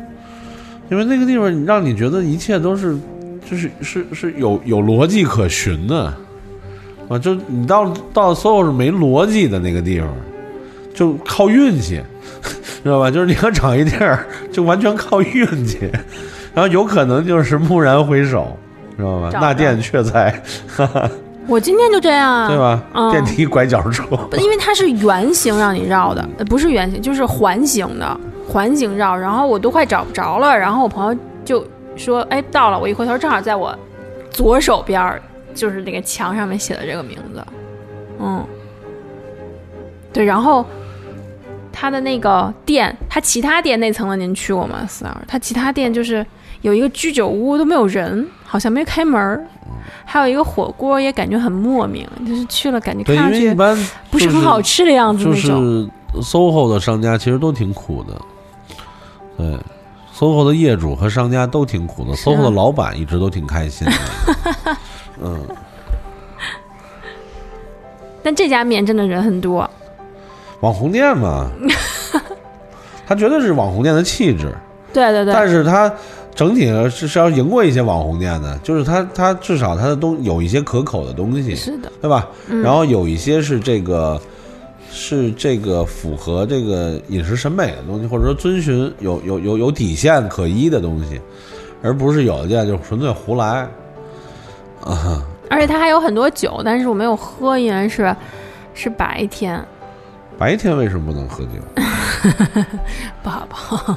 因为那个地方让你觉得一切都是，就是是是有有逻辑可循的，啊，就你到到 SOHO 是没逻辑的那个地方，就靠运气，知道吧？就是你要找一地儿，就完全靠运气，然后有可能就是蓦然回首，知道吧？那店却在，我今天就这样啊，对？吧？嗯电梯拐角处，因为它是圆形让你绕的，呃不是圆形，就是环形的，环形绕。然后我都快找不着了，然后我朋友就说：“哎，到了。”我一回头，正好在我左手边儿，就是那个墙上面写的这个名字。嗯，对。然后他的那个店，他其他店那层的您去过吗？四二，他其他店就是有一个居酒屋都没有人，好像没开门儿。还有一个火锅也感觉很莫名，就是去了感觉对，看上去一般不是很好吃的样子就那种。是 SOHO 的商家其实都挺苦的，对，SOHO 的业主和商家都挺苦的啊，SOHO 的老板一直都挺开心的，嗯，但这家面真的人很多，网红店嘛，他绝对是网红店的气质，对对对，但是他整体是是要赢过一些网红店的，就是它它至少它的东有一些可口的东西，是的，对吧？嗯然后有一些是这个是这个符合这个饮食审美的东西，或者说遵循有有有有底线可依的东西，而不是有的店就纯粹胡来啊。而且它还有很多酒，但是我没有喝，因为是是白天，白天为什么不能喝酒？不 好不好。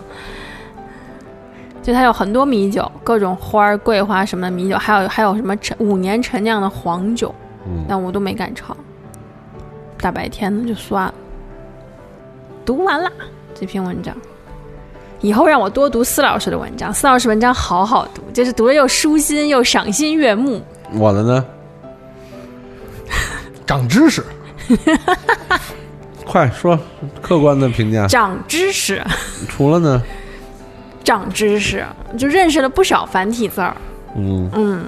就它有很多米酒，各种花儿、桂花什么的米酒，还有还有什么陈五年陈酿的黄酒，嗯，但我都没敢尝。大白天的就算了。读完了这篇文章，以后让我多读司老师的文章。司老师文章好好读，就是读了又舒心又赏心悦目。我的呢？长知识 快说客观的评价。长知识，除了呢？长知识，就认识了不少繁体字儿。嗯，嗯，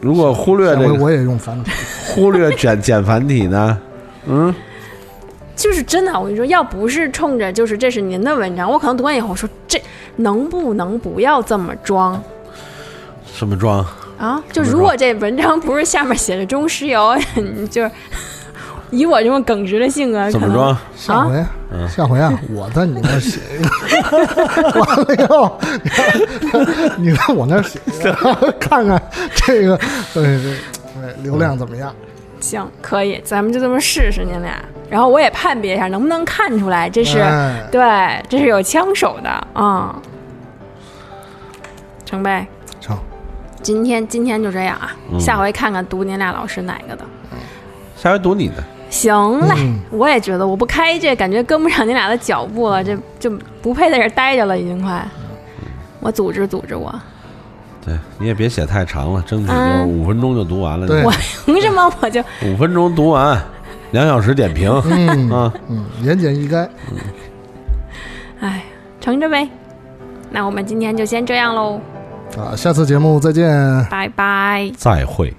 如果忽略这个，我也用繁体。忽略简简繁体呢？嗯，就是真的，我跟你说，要不是冲着就是这是您的文章，我可能读完以后说这能不能不要这么装什么装？啊？就如果这文章不是下面写着中石油，你就是以我这么耿直的性格，怎么装？下回，啊下回啊，我在你那儿写一个，完了以后，你在我那儿写一个，看看这个，对对对，流量怎么样？行，可以，咱们就这么试试您俩，然后我也判别一下能不能看出来这是、哎对，这是有枪手的啊、嗯成呗。成，今天今天就这样啊，嗯下回看看读您俩老师哪个的。下回读你的。行嘞，嗯我也觉得我不开这感觉跟不上你俩的脚步了，这就不配在这待着了，已经快。我组织组织我，对，你也别写太长了，争取就五分钟就读完了。对我凭什么我就五分钟读完，两小时点评嗯啊。嗯，言简意赅，哎成着呗？那我们今天就先这样喽，啊，下次节目再见。拜拜。再会。